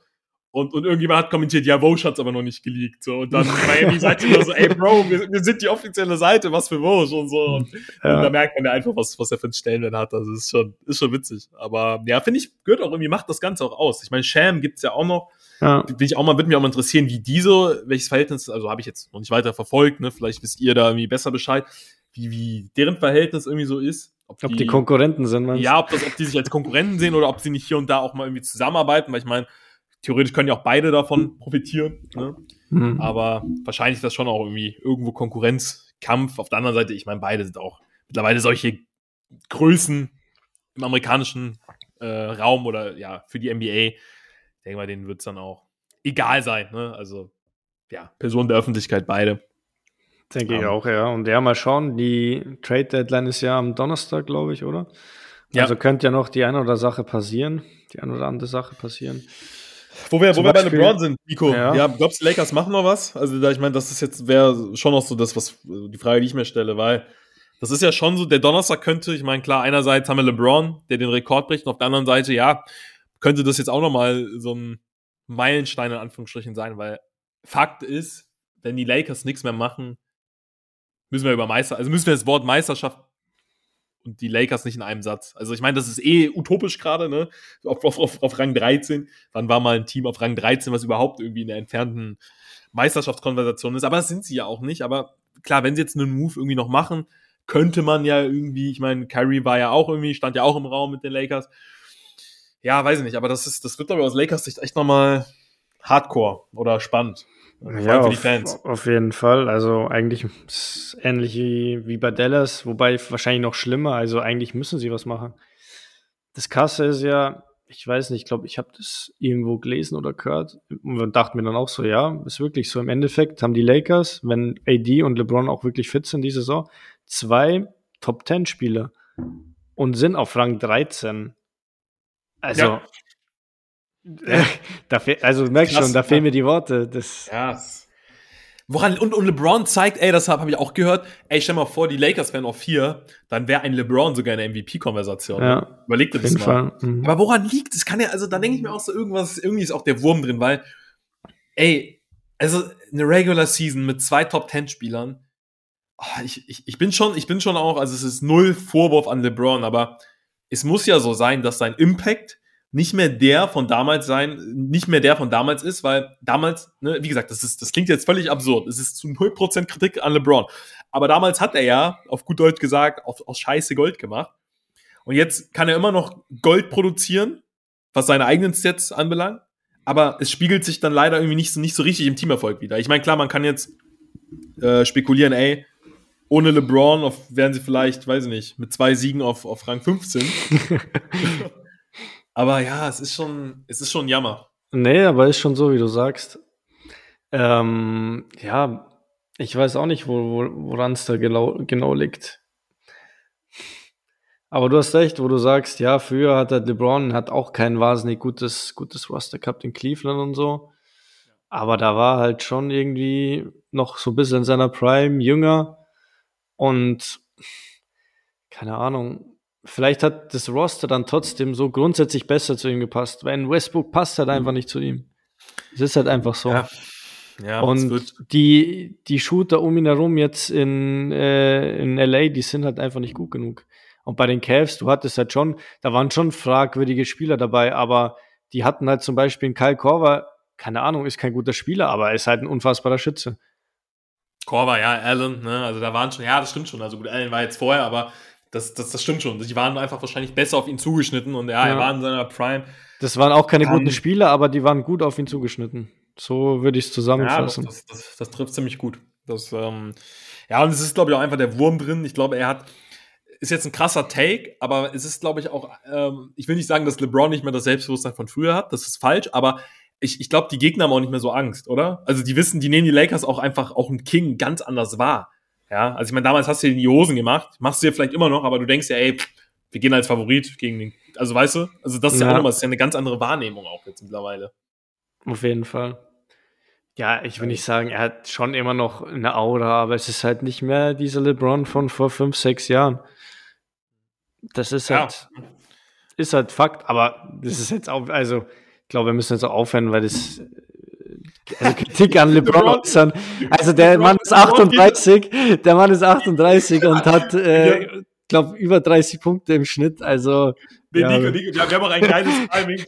Und, und irgendjemand hat kommentiert, ja, Vosch hat's aber noch nicht geleakt. So. Und dann Miami Seite immer so, ey Bro, wir, wir, sind die offizielle Seite, was für Vosch und so. Und, ja. und da merkt man ja einfach, was, was er für einen Stellenwert hat. Also ist schon, ist schon witzig. Aber ja, finde ich, gehört auch irgendwie, macht das Ganze auch aus. Ich meine, Sham gibt's ja auch noch. Ja. Will ich auch mal, würde mich auch mal interessieren, wie diese, welches Verhältnis, also habe ich jetzt noch nicht weiter verfolgt, ne? Vielleicht wisst ihr da irgendwie besser Bescheid, wie, wie deren Verhältnis irgendwie so ist.
Ob, ob die, die, Konkurrenten sind,
man. Ja, ob, das, ob die sich als Konkurrenten sehen oder ob sie nicht hier und da auch mal irgendwie zusammenarbeiten, weil ich meine, theoretisch können ja auch beide davon profitieren. Ne? Mhm. Aber wahrscheinlich ist das schon auch irgendwie irgendwo Konkurrenzkampf. Auf der anderen Seite, ich meine, beide sind auch mittlerweile solche Größen im amerikanischen äh, Raum oder ja, für die NBA ich denke mal, denen wird es dann auch egal sein. Ne? Also, ja, Personen der Öffentlichkeit, beide.
Denke um, ich auch, ja. Und ja, mal schauen, die Trade Deadline ist ja am Donnerstag, glaube ich, oder? Ja. Also könnte ja noch die eine oder Sache passieren, die eine oder andere Sache passieren.
Wo wir, wo wir bei LeBron sind, Nico, ja. ja, glaubst du, Lakers machen noch was? Also, da, ich meine, das ist jetzt, wäre schon noch so das, was, die Frage, die ich mir stelle, weil das ist ja schon so, der Donnerstag könnte, ich meine, klar, einerseits haben wir LeBron, der den Rekord bricht, und auf der anderen Seite, ja, könnte das jetzt auch nochmal so ein Meilenstein in Anführungsstrichen sein, weil Fakt ist, wenn die Lakers nichts mehr machen, müssen wir über Meister, also müssen wir das Wort Meisterschaft und die Lakers nicht in einem Satz. Also ich meine, das ist eh utopisch gerade, ne? Auf, auf, auf, auf Rang 13. Wann war mal ein Team auf Rang 13, was überhaupt irgendwie in der entfernten Meisterschaftskonversation ist? Aber das sind sie ja auch nicht. Aber klar, wenn sie jetzt einen Move irgendwie noch machen, könnte man ja irgendwie, ich meine, Kyrie war ja auch irgendwie, stand ja auch im Raum mit den Lakers ja, weiß ich nicht, aber das ist, das wird, glaube ich, aus Lakers Sicht echt nochmal hardcore oder spannend.
Ja, für die Fans. Auf, auf jeden Fall. Also eigentlich ähnlich wie, wie bei Dallas, wobei wahrscheinlich noch schlimmer. Also eigentlich müssen sie was machen. Das Kasse ist ja, ich weiß nicht, ich glaube, ich habe das irgendwo gelesen oder gehört und dachte mir dann auch so, ja, ist wirklich so. Im Endeffekt haben die Lakers, wenn AD und LeBron auch wirklich fit sind diese Saison, zwei Top 10 Spieler und sind auf Rang 13. Also, ja. Äh, also du merkst schon, da fehlen mir die Worte. Das
ja. Woran, und, und LeBron zeigt, ey, das habe hab ich auch gehört, ey, stell mal vor, die Lakers wären auf vier, dann wäre ein LeBron sogar eine MVP-Konversation. Ja, Überleg dir das mal. Mhm. Aber woran liegt es? Kann ja, also da denke ich mir auch so, irgendwas, irgendwie ist auch der Wurm drin, weil, ey, also eine Regular Season mit zwei Top-10-Spielern, oh, ich, ich, ich bin schon, ich bin schon auch, also es ist null Vorwurf an LeBron, aber es muss ja so sein, dass sein Impact nicht mehr der von damals sein, nicht mehr der von damals ist, weil damals, ne, wie gesagt, das ist, das klingt jetzt völlig absurd. Es ist zu 0% Kritik an LeBron. Aber damals hat er ja, auf gut Deutsch gesagt, auf, aus Scheiße Gold gemacht. Und jetzt kann er immer noch Gold produzieren, was seine eigenen Stats anbelangt. Aber es spiegelt sich dann leider irgendwie nicht so, nicht so richtig im Teamerfolg wieder. Ich meine, klar, man kann jetzt äh, spekulieren, ey, ohne LeBron auf, wären sie vielleicht, weiß ich nicht, mit zwei Siegen auf, auf Rang 15. aber ja, es ist schon, es ist schon Jammer.
Nee, aber ist schon so, wie du sagst. Ähm, ja, ich weiß auch nicht, wo, wo, woran es da genau, genau liegt. Aber du hast recht, wo du sagst, ja, früher hat der LeBron hat auch kein wahnsinnig gutes, gutes Roster gehabt in Cleveland und so. Aber da war halt schon irgendwie noch so ein bisschen in seiner Prime jünger und keine Ahnung, vielleicht hat das Roster dann trotzdem so grundsätzlich besser zu ihm gepasst, weil Westbrook passt halt einfach nicht zu ihm. Es ist halt einfach so.
Ja.
Ja, und die, die Shooter um ihn herum jetzt in, äh, in LA, die sind halt einfach nicht gut genug. Und bei den Cavs, du hattest halt schon, da waren schon fragwürdige Spieler dabei, aber die hatten halt zum Beispiel einen Kyle Korver, keine Ahnung, ist kein guter Spieler, aber er ist halt ein unfassbarer Schütze.
Korver, ja, Allen, ne, also da waren schon, ja, das stimmt schon, also gut, Allen war jetzt vorher, aber das, das, das stimmt schon. Die waren einfach wahrscheinlich besser auf ihn zugeschnitten und ja, ja. er war in seiner Prime.
Das waren auch keine um, guten Spieler, aber die waren gut auf ihn zugeschnitten. So würde ich es zusammenfassen.
Ja, das, das, das, das, trifft ziemlich gut. Das, ähm, ja, und es ist, glaube ich, auch einfach der Wurm drin. Ich glaube, er hat, ist jetzt ein krasser Take, aber es ist, glaube ich, auch, ähm, ich will nicht sagen, dass LeBron nicht mehr das Selbstbewusstsein von früher hat, das ist falsch, aber ich, ich glaube, die Gegner haben auch nicht mehr so Angst, oder? Also die wissen, die nehmen die Lakers auch einfach auch ein King ganz anders wahr. Ja, also ich meine, damals hast du dir die Hosen gemacht, machst du dir vielleicht immer noch, aber du denkst ja, ey, wir gehen als Favorit gegen den, also weißt du, also das ist ja, ja auch nochmal, das ist ja eine ganz andere Wahrnehmung auch jetzt mittlerweile.
Auf jeden Fall. Ja, ich will nicht sagen, er hat schon immer noch eine Aura, aber es ist halt nicht mehr dieser LeBron von vor fünf, sechs Jahren. Das ist halt, ja. ist halt Fakt, aber das ist jetzt auch, also, ich glaube, wir müssen jetzt auch aufhören, weil das, also Kritik an LeBron äußern. Also der Mann ist 38, der Mann ist 38 und hat, äh, glaube über 30 Punkte im Schnitt. Also
Nee, ja. Nico, Nico, wir haben auch ein geiles Timing.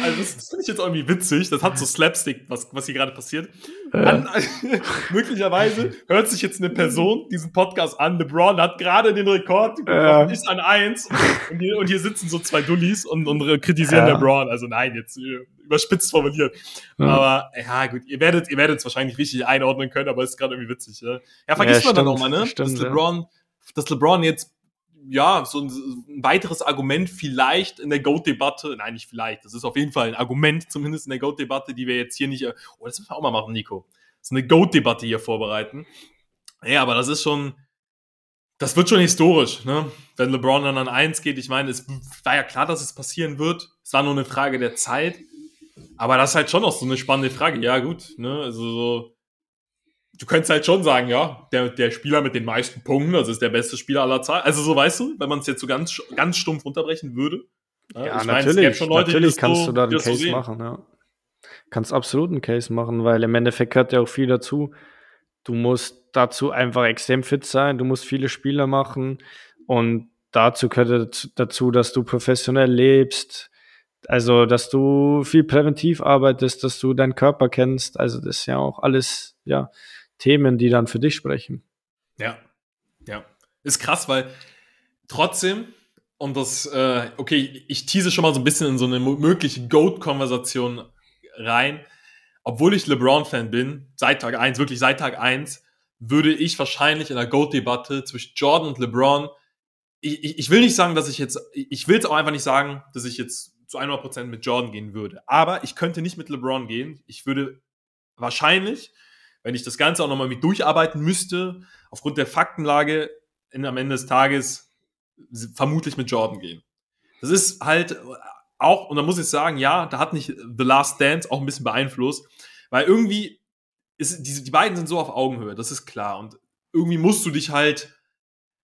Also das, das finde ich jetzt irgendwie witzig. Das hat so Slapstick, was, was hier gerade passiert. Ja. An, möglicherweise hört sich jetzt eine Person diesen Podcast an. LeBron hat gerade den Rekord ja. ist an eins und hier, und hier sitzen so zwei Dullis und, und kritisieren ja. LeBron. Also nein, jetzt äh, überspitzt formuliert. Aber ja, gut, ihr werdet, ihr werdet es wahrscheinlich richtig einordnen können, aber es ist gerade irgendwie witzig. Ja, ja vergisst man dann auch mal, ne? Stimmt, dass LeBron, dass LeBron jetzt ja, so ein, ein, weiteres Argument vielleicht in der GOAT-Debatte, nein, nicht vielleicht, das ist auf jeden Fall ein Argument, zumindest in der GOAT-Debatte, die wir jetzt hier nicht, oh, das müssen wir auch mal machen, Nico. Das ist eine GOAT-Debatte hier vorbereiten. Ja, aber das ist schon, das wird schon historisch, ne? Wenn LeBron dann an eins geht, ich meine, es war ja klar, dass es passieren wird. Es war nur eine Frage der Zeit. Aber das ist halt schon noch so eine spannende Frage. Ja, gut, ne? Also so, du könntest halt schon sagen, ja, der, der Spieler mit den meisten Punkten, das ist der beste Spieler aller Zeiten. Also so weißt du, wenn man es jetzt so ganz, ganz stumpf runterbrechen würde.
Ja, ja natürlich, meine, Leute, natürlich kannst so, du da einen Case so machen, ja. Kannst absolut einen Case machen, weil im Endeffekt gehört ja auch viel dazu. Du musst dazu einfach extrem fit sein, du musst viele Spiele machen und dazu gehört dazu, dass du professionell lebst, also dass du viel präventiv arbeitest, dass du deinen Körper kennst, also das ist ja auch alles, ja, Themen, die dann für dich sprechen.
Ja, ja. Ist krass, weil trotzdem, und das, äh, okay, ich tease schon mal so ein bisschen in so eine mögliche Goat-Konversation rein. Obwohl ich LeBron-Fan bin, seit Tag 1, wirklich seit Tag 1, würde ich wahrscheinlich in der Goat-Debatte zwischen Jordan und LeBron, ich, ich, ich will nicht sagen, dass ich jetzt, ich will es auch einfach nicht sagen, dass ich jetzt zu 100% mit Jordan gehen würde. Aber ich könnte nicht mit LeBron gehen. Ich würde wahrscheinlich wenn ich das Ganze auch nochmal mit durcharbeiten müsste, aufgrund der Faktenlage in, am Ende des Tages vermutlich mit Jordan gehen. Das ist halt auch, und da muss ich sagen, ja, da hat nicht The Last Dance auch ein bisschen beeinflusst, weil irgendwie ist, die, die beiden sind so auf Augenhöhe, das ist klar. Und irgendwie musst du dich halt,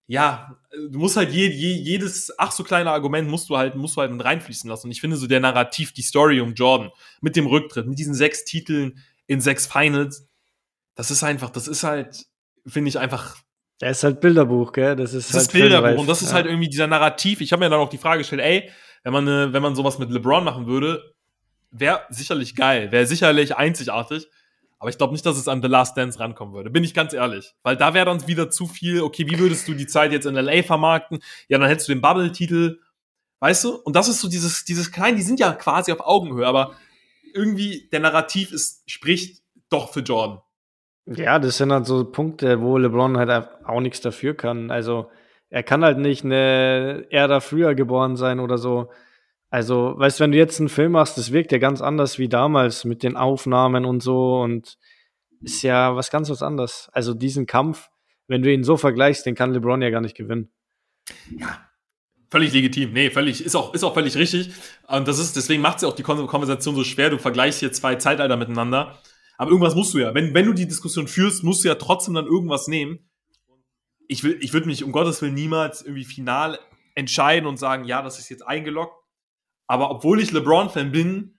ja, du musst halt je, je, jedes ach so kleine Argument musst du halt, musst du halt reinfließen lassen. Und ich finde so der Narrativ, die Story um Jordan mit dem Rücktritt, mit diesen sechs Titeln in sechs Finals, das ist einfach, das ist halt, finde ich einfach.
Das ist halt Bilderbuch, gell? Das ist,
das halt ist Bilderbuch und das ist halt irgendwie dieser Narrativ. Ich habe mir dann auch die Frage gestellt, ey, wenn man, äh, wenn man sowas mit LeBron machen würde, wäre sicherlich geil, wäre sicherlich einzigartig. Aber ich glaube nicht, dass es an The Last Dance rankommen würde. Bin ich ganz ehrlich. Weil da wäre dann wieder zu viel, okay, wie würdest du die Zeit jetzt in LA vermarkten? Ja, dann hättest du den Bubble-Titel. Weißt du? Und das ist so dieses, dieses kleine, die sind ja quasi auf Augenhöhe, aber irgendwie der Narrativ ist, spricht doch für Jordan.
Ja, das sind halt so Punkte, wo LeBron halt auch nichts dafür kann. Also er kann halt nicht eine Ära früher geboren sein oder so. Also, weißt du, wenn du jetzt einen Film machst, das wirkt ja ganz anders wie damals mit den Aufnahmen und so und ist ja was ganz was anderes. Also diesen Kampf, wenn du ihn so vergleichst, den kann LeBron ja gar nicht gewinnen.
Ja, völlig legitim. Nee, völlig, ist auch, ist auch völlig richtig. Und das ist, deswegen macht es ja auch die Konversation so schwer. Du vergleichst hier zwei Zeitalter miteinander. Aber irgendwas musst du ja. Wenn, wenn du die Diskussion führst, musst du ja trotzdem dann irgendwas nehmen. Ich, ich würde mich um Gottes Willen niemals irgendwie final entscheiden und sagen, ja, das ist jetzt eingeloggt. Aber obwohl ich LeBron-Fan bin,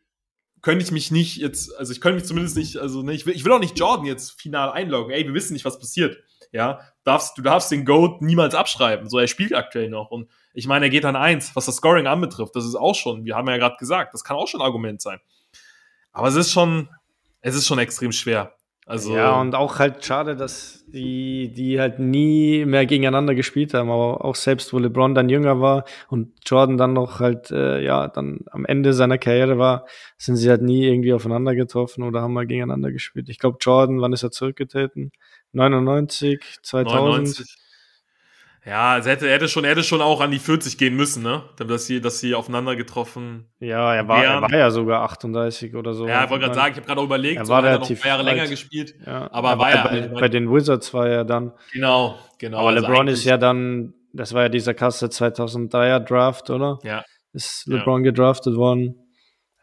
könnte ich mich nicht jetzt, also ich könnte mich zumindest nicht, also ne, ich, will, ich will auch nicht Jordan jetzt final einloggen. Ey, wir wissen nicht, was passiert. Ja, darfst, du darfst den Goat niemals abschreiben. So, er spielt aktuell noch. Und ich meine, er geht an eins, was das Scoring anbetrifft. Das ist auch schon, wir haben ja gerade gesagt, das kann auch schon ein Argument sein. Aber es ist schon, es ist schon extrem schwer. Also,
ja, und auch halt schade, dass die, die halt nie mehr gegeneinander gespielt haben, aber auch selbst, wo LeBron dann jünger war und Jordan dann noch halt, äh, ja, dann am Ende seiner Karriere war, sind sie halt nie irgendwie aufeinander getroffen oder haben mal gegeneinander gespielt. Ich glaube, Jordan, wann ist er zurückgetreten? 99, 2000? 99.
Ja, also hätte, er hätte schon, er hätte schon auch an die 40 gehen müssen, ne? Dass sie, dass sie aufeinander getroffen.
Ja, er war, er war ja sogar 38 oder so.
Ja, ich wollte gerade sagen, ich habe gerade überlegt,
er war
so,
relativ
hat er noch paar Jahre länger gespielt.
Ja, aber war er bei, bei, den Wizards war er dann.
Genau, genau.
Aber also LeBron ist ja dann, das war ja dieser Kasse 2003er Draft, oder?
Ja.
Ist LeBron ja. gedraftet worden.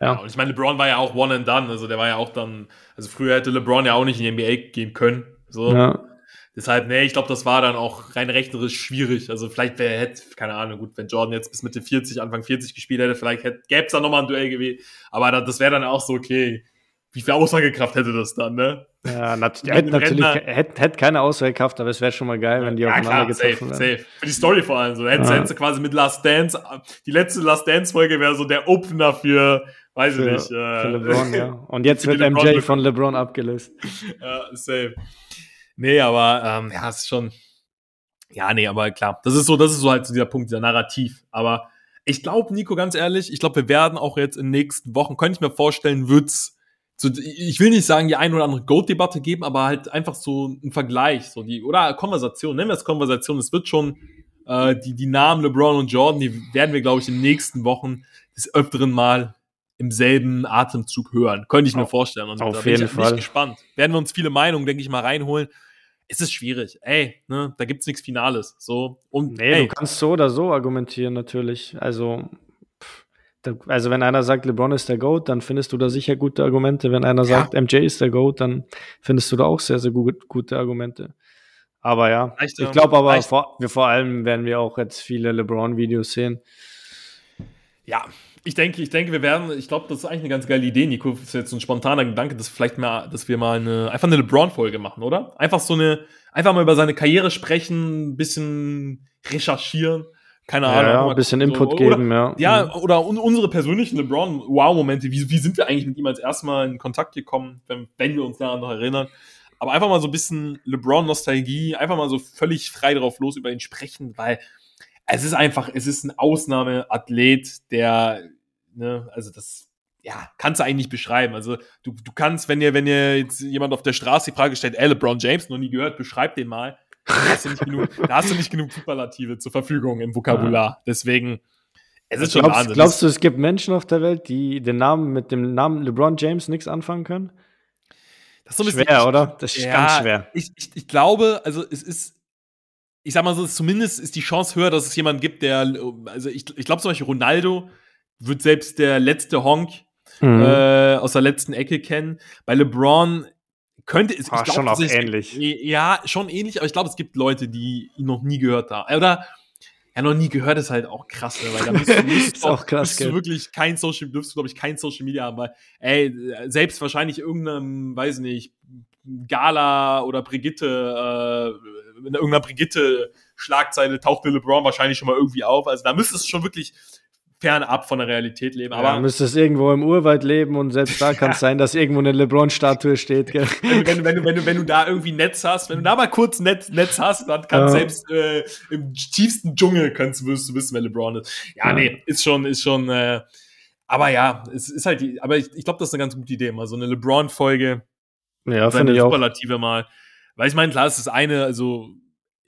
Ja. ja. und ich meine, LeBron war ja auch one and done, also der war ja auch dann, also früher hätte LeBron ja auch nicht in die NBA gehen können. So. Ja. Deshalb, nee, ich glaube, das war dann auch rein rechnerisch schwierig. Also vielleicht wäre, hätte, keine Ahnung, gut, wenn Jordan jetzt bis Mitte 40, Anfang 40 gespielt hätte, vielleicht gäbe es da nochmal ein Duell gewesen. Aber das wäre dann auch so, okay, wie viel Aussagekraft hätte das dann, ne?
Ja, nat hätte natürlich hätte, hätte keine Aussagekraft, aber es wäre schon mal geil, wenn die ja, aufeinander klar, getroffen
safe, wären. Safe. Für die Story vor allem so. Hättest, ja. hättest du quasi mit Last Dance, die letzte Last Dance-Folge wäre so der Opener für, weiß
für,
ich nicht.
Äh, für LeBron, ja. Und jetzt wird MJ von LeBron abgelöst.
Ja, safe. Nee, aber ähm, ja, es ist schon. Ja, nee, aber klar. Das ist so, das ist so halt so dieser Punkt, dieser Narrativ. Aber ich glaube, Nico, ganz ehrlich, ich glaube, wir werden auch jetzt in den nächsten Wochen, könnte ich mir vorstellen, wird's so, ich will nicht sagen, die ein oder andere Goat-Debatte geben, aber halt einfach so ein Vergleich, so die, oder Konversation, nennen wir es Konversation, es wird schon, äh, die, die Namen LeBron und Jordan, die werden wir, glaube ich, in den nächsten Wochen des Öfteren mal im selben Atemzug hören. Könnte ich mir vorstellen. Und
auf jeden
ich,
Fall.
Bin gespannt. Werden wir uns viele Meinungen, denke ich mal, reinholen es ist schwierig. Ey, ne, da gibt's nichts Finales. So und
nee, ey. du kannst so oder so argumentieren natürlich. Also also wenn einer sagt, LeBron ist der Goat, dann findest du da sicher gute Argumente. Wenn einer ja. sagt, MJ ist der Goat, dann findest du da auch sehr, sehr gut, gute Argumente. Aber ja, Reicht, ich glaube aber, vor, wir vor allem werden wir auch jetzt viele LeBron-Videos sehen.
Ja, ich denke, ich denke, wir werden, ich glaube, das ist eigentlich eine ganz geile Idee, Nico. Das ist jetzt so ein spontaner Gedanke, dass vielleicht mal, dass wir mal eine, einfach eine LeBron-Folge machen, oder? Einfach so eine, einfach mal über seine Karriere sprechen, ein bisschen recherchieren. Keine Ahnung.
Ja, ein bisschen Input so, geben,
ja. Ja, oder un unsere persönlichen LeBron-Wow-Momente. Wie, wie sind wir eigentlich mit ihm als erstmal in Kontakt gekommen, wenn, wenn wir uns daran noch erinnern? Aber einfach mal so ein bisschen LeBron-Nostalgie, einfach mal so völlig frei drauf los über ihn sprechen, weil es ist einfach, es ist ein Ausnahmeathlet, der ne, also das, ja, kannst du eigentlich nicht beschreiben. Also du, du kannst, wenn ihr, wenn ihr jetzt jemand auf der Straße die Frage stellt, ey, LeBron James, noch nie gehört, beschreib den mal. Da hast du nicht genug, da hast du nicht genug Superlative zur Verfügung im Vokabular. Deswegen, es ist schon
glaubst,
Wahnsinn.
Glaubst du, es gibt Menschen auf der Welt, die den Namen mit dem Namen LeBron James nichts anfangen können?
Das ist so ein
bisschen schwer, oder? Das ist ja, ganz schwer.
Ich, ich, ich glaube, also es ist, ich sag mal so, zumindest ist die Chance höher, dass es jemanden gibt, der, also ich, ich glaube zum Beispiel Ronaldo, wird selbst der letzte Honk mhm. äh, aus der letzten Ecke kennen. Bei LeBron könnte es.
Ah, glaub, schon auch ähnlich.
Ja, schon ähnlich, aber ich glaube, es gibt Leute, die ihn noch nie gehört haben. Oder ja, noch nie gehört ist halt auch krass, ne? weil da bist du, bist auch krass, bist du wirklich kein Social, dürfst du, glaube ich, kein Social Media haben, weil, ey, selbst wahrscheinlich irgendeinem, weiß nicht, Gala oder Brigitte, äh, in irgendeiner Brigitte-Schlagzeile tauchte LeBron wahrscheinlich schon mal irgendwie auf. Also da müsste es schon wirklich fernab von der Realität leben. Aber
ja, müsstest irgendwo im Urwald leben und selbst da kann es sein, dass irgendwo eine LeBron-Statue steht. Gell?
Wenn, wenn, wenn, du, wenn, du, wenn du da irgendwie Netz hast, wenn du da mal kurz Netz, Netz hast, dann kann ja. selbst äh, im tiefsten Dschungel kannst, wirst du wissen, wer LeBron ist. Ja, ja. nee, ist schon, ist schon. Äh, aber ja, es ist halt die. Aber ich, ich glaube, das ist eine ganz gute Idee, mal so eine LeBron-Folge.
Ja, finde ich
Superlative auch. mal. Weil ich meine, klar, es ist eine, also,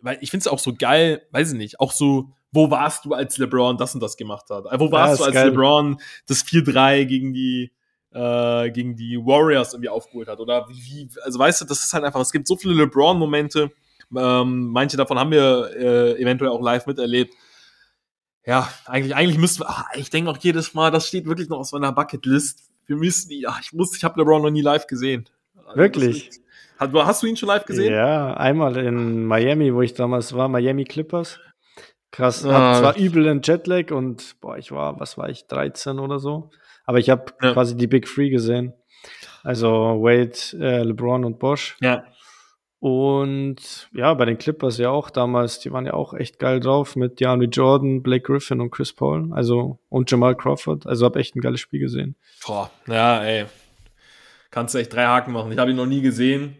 weil ich finde es auch so geil, weiß ich nicht, auch so wo warst du, als LeBron das und das gemacht hat? Wo warst ja, du, als geil. LeBron das 4-3 gegen die äh, gegen die Warriors irgendwie aufgeholt hat? Oder wie, also weißt du, das ist halt einfach, es gibt so viele LeBron-Momente, ähm, manche davon haben wir äh, eventuell auch live miterlebt. Ja, eigentlich, eigentlich müssten wir, ach, ich denke auch jedes Mal, das steht wirklich noch auf meiner Bucketlist. Wir müssen, ja, ich muss, ich habe LeBron noch nie live gesehen.
Also wirklich?
Hast, hast du ihn schon live gesehen?
Ja, einmal in Miami, wo ich damals war, Miami Clippers. Krass, ah. hab zwar übel in Jetlag und boah, ich war, was war ich, 13 oder so, aber ich habe ja. quasi die Big Three gesehen. Also Wade, äh, LeBron und Bosch.
Ja.
Und ja, bei den Clippers ja auch damals, die waren ja auch echt geil drauf mit DeAndre Jordan, Blake Griffin und Chris Paul, also und Jamal Crawford. Also habe echt ein geiles Spiel gesehen.
Boah, ja, ey. Kannst du echt drei Haken machen. Ich habe ihn noch nie gesehen.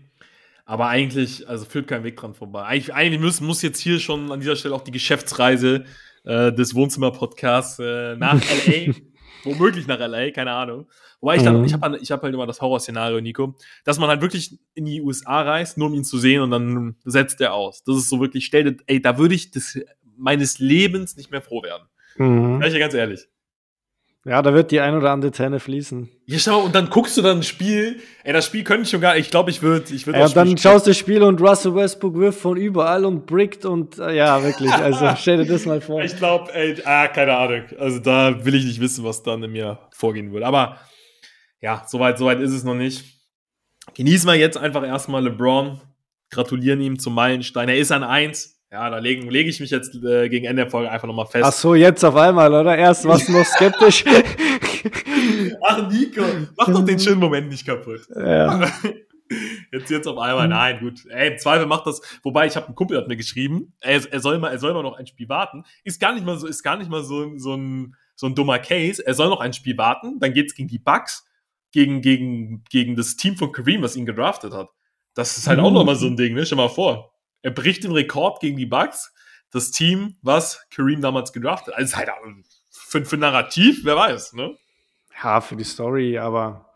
Aber eigentlich, also führt kein Weg dran vorbei. Eigentlich, eigentlich muss, muss jetzt hier schon an dieser Stelle auch die Geschäftsreise äh, des Wohnzimmer-Podcasts äh, nach LA, womöglich nach LA, keine Ahnung. Wobei ich dann, mhm. ich habe ich hab halt immer das Horrorszenario, Nico, dass man halt wirklich in die USA reist, nur um ihn zu sehen und dann setzt er aus. Das ist so wirklich, stell dir, ey, da würde ich des, meines Lebens nicht mehr froh werden. Mhm. Sag ich dir ganz ehrlich.
Ja, da wird die ein oder andere Träne fließen.
Ja, schau, und dann guckst du dann ein Spiel. Ey, das Spiel könnte ich schon gar Ich glaube, ich würde. Ich würd
ja, dann spielen. schaust du das Spiel und Russell Westbrook wirft von überall und brickt und. Äh, ja, wirklich. Also stell dir das mal vor.
Ich glaube, ey, ah, keine Ahnung. Also da will ich nicht wissen, was dann in mir vorgehen würde. Aber ja, soweit, soweit ist es noch nicht. Genießen wir jetzt einfach erstmal LeBron. Gratulieren ihm zum Meilenstein. Er ist an eins. Ja, da lege leg ich mich jetzt äh, gegen Ende der Folge einfach nochmal fest.
Ach so, jetzt auf einmal, oder? Erst warst du noch skeptisch.
Ach, Nico, mach doch den schönen Moment nicht kaputt. Ja. Jetzt, jetzt auf einmal, nein, gut. Ey, im Zweifel macht das, wobei ich habe einen Kumpel hat mir geschrieben, er, er, soll mal, er soll mal noch ein Spiel warten. Ist gar nicht mal so, ist gar nicht mal so, so, ein, so ein dummer Case. Er soll noch ein Spiel warten, dann geht's gegen die Bucks, gegen, gegen, gegen das Team von Kareem, was ihn gedraftet hat. Das ist halt mhm. auch nochmal so ein Ding, ne? Stell mal vor. Er bricht den Rekord gegen die Bucks. Das Team, was Kareem damals gedraftet hat. Also halt für, für Narrativ, wer weiß, ne?
Ja, für die Story, aber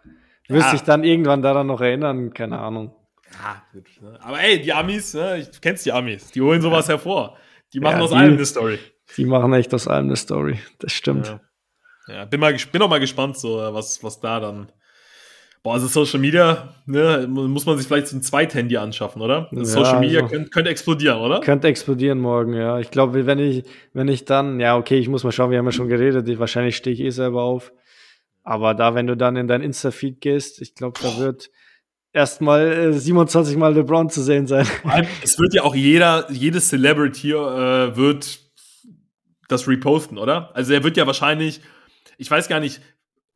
ja. wirst dich dann irgendwann daran noch erinnern, keine Ahnung.
Ja, ne? Aber ey, die Amis, ne? ich kennst die Amis, die holen sowas ja. hervor. Die machen ja, aus die, allem eine Story.
Die machen echt aus allem eine Story, das stimmt.
Ja, ja bin, mal, bin auch mal gespannt, so, was, was da dann Boah, also Social Media, ne, muss man sich vielleicht so ein Zweithandy anschaffen, oder? Ja, Social Media also, könnte, könnte explodieren, oder?
Könnte explodieren morgen, ja. Ich glaube, wenn ich, wenn ich dann, ja, okay, ich muss mal schauen, wir haben ja schon geredet, ich, wahrscheinlich stehe ich eh selber auf. Aber da, wenn du dann in dein Insta-Feed gehst, ich glaube, da wird erstmal äh, 27 Mal LeBron zu sehen sein.
Es wird ja auch jeder, jedes Celebrity äh, wird das reposten, oder? Also er wird ja wahrscheinlich, ich weiß gar nicht,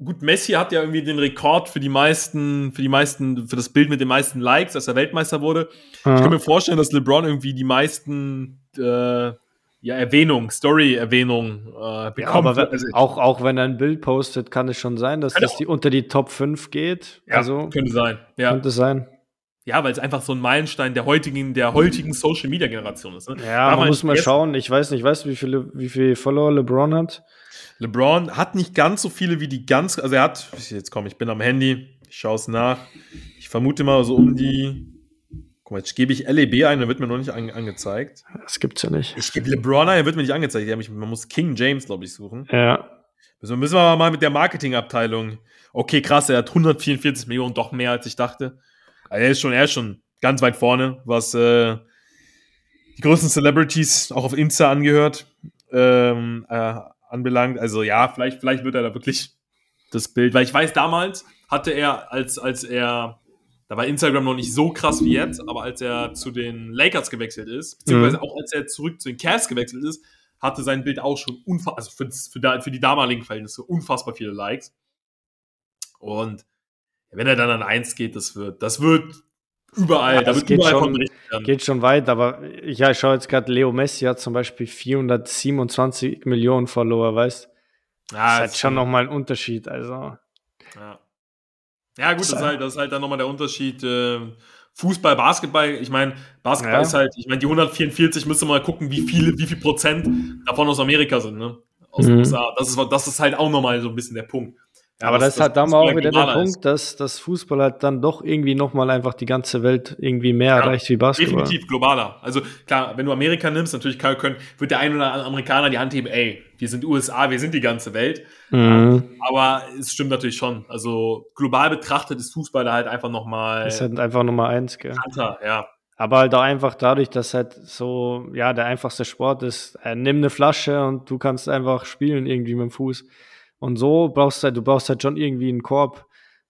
gut, Messi hat ja irgendwie den Rekord für die meisten, für die meisten, für das Bild mit den meisten Likes, als er Weltmeister wurde. Ja. Ich kann mir vorstellen, dass LeBron irgendwie die meisten äh, ja, Erwähnung, Story-Erwähnung äh, bekommt. Ja, aber
also, auch, auch wenn er ein Bild postet, kann es schon sein, dass das die unter die Top 5 geht.
Ja, also,
könnte
sein.
Ja. Könnte sein.
Ja, weil es einfach so ein Meilenstein der heutigen, der heutigen Social Media Generation ist. Ne?
Ja, man muss mal schauen. Ich weiß nicht, weißt du, wie viele, wie viele Follower LeBron hat?
LeBron hat nicht ganz so viele wie die ganz, also er hat, jetzt komm, ich bin am Handy, ich schaue es nach. Ich vermute mal so um die, guck mal, jetzt gebe ich LEB ein, dann wird mir noch nicht an, angezeigt.
Das gibt's ja nicht.
Ich gebe LeBron ein, wird mir nicht angezeigt. Man muss King James, glaube ich, suchen.
Ja.
Also müssen wir mal mit der Marketingabteilung. Okay, krass, er hat 144 Millionen, doch mehr als ich dachte. Also er ist schon, er ist schon ganz weit vorne, was äh, die größten Celebrities auch auf Insta angehört. Ähm, äh, anbelangt. Also ja, vielleicht, vielleicht wird er da wirklich das Bild, weil ich weiß, damals hatte er, als, als er, da war Instagram noch nicht so krass wie jetzt, aber als er zu den Lakers gewechselt ist, beziehungsweise mhm. auch als er zurück zu den Cavs gewechselt ist, hatte sein Bild auch schon unfassbar, also für, für, für die damaligen Verhältnisse unfassbar viele Likes. Und wenn er dann an 1 geht, das wird, das wird Überall, ja,
da wird geht überall schon, Geht schon weit, aber ich, ja, ich schaue jetzt gerade, Leo Messi hat zum Beispiel 427 Millionen Follower, weißt du? Ja, das ist halt schon nochmal ein Unterschied, also.
Ja, ja gut, das ist, halt, das ist halt dann nochmal der Unterschied. Äh, Fußball, Basketball, ich meine, Basketball ja. ist halt, ich meine, die 144 müsste mal gucken, wie viele, wie viel Prozent davon aus Amerika sind, ne? Aus mhm. den USA. Das ist, das ist halt auch nochmal so ein bisschen der Punkt.
Ja, aber das, das ist halt dann auch wieder der Punkt, dass das Fußball halt dann doch irgendwie nochmal einfach die ganze Welt irgendwie mehr ja, erreicht wie Basketball.
Definitiv globaler. Also klar, wenn du Amerika nimmst, natürlich kann, können, wird der ein oder andere Amerikaner die Hand heben, ey, wir sind USA, wir sind die ganze Welt. Mhm. Aber es stimmt natürlich schon. Also global betrachtet ist Fußball da halt einfach nochmal.
Ist halt einfach Nummer eins, gell?
Kanter, ja.
Aber halt auch einfach dadurch, dass halt so, ja, der einfachste Sport ist, äh, nimm eine Flasche und du kannst einfach spielen irgendwie mit dem Fuß. Und so brauchst du halt, du brauchst halt schon irgendwie einen Korb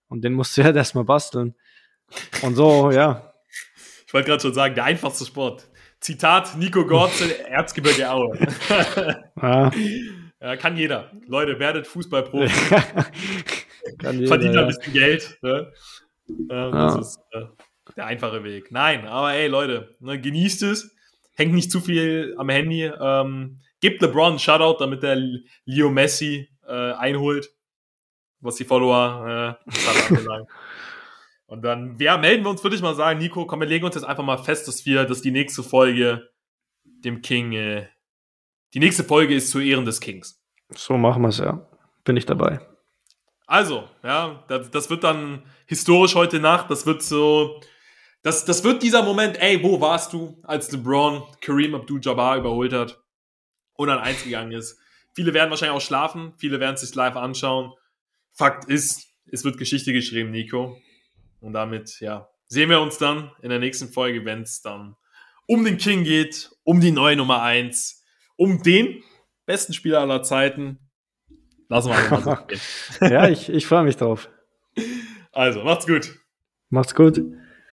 und den musst du halt erstmal basteln. Und so, ja.
Ich wollte gerade schon sagen, der einfachste Sport. Zitat Nico Gorzel, Erzgebirge Aue. ah. ja, kann jeder. Leute, werdet Fußballprofi. Verdient ein bisschen Geld. Ne? Ähm, das ist äh, der einfache Weg. Nein, aber ey, Leute, ne, genießt es. Hängt nicht zu viel am Handy. Ähm, gebt LeBron einen Shoutout, damit der Leo Messi äh, einholt, was die Follower äh. Und dann, ja, melden wir uns, würde ich mal sagen, Nico, komm, wir legen uns jetzt einfach mal fest, dass wir, dass die nächste Folge dem King, äh, die nächste Folge ist zu Ehren des Kings.
So machen wir es, ja. Bin ich dabei.
Also, ja, das, das, wird dann historisch heute Nacht, das wird so, das, das wird dieser Moment, ey, wo warst du, als LeBron Kareem Abdul-Jabbar überholt hat und an eins gegangen ist. Viele werden wahrscheinlich auch schlafen, viele werden es sich live anschauen. Fakt ist, es wird Geschichte geschrieben, Nico. Und damit, ja, sehen wir uns dann in der nächsten Folge, wenn es dann um den King geht, um die neue Nummer 1, um den besten Spieler aller Zeiten. Lassen wir einfach mal so
ja, ich, ich freue mich drauf.
Also, macht's gut.
Macht's gut.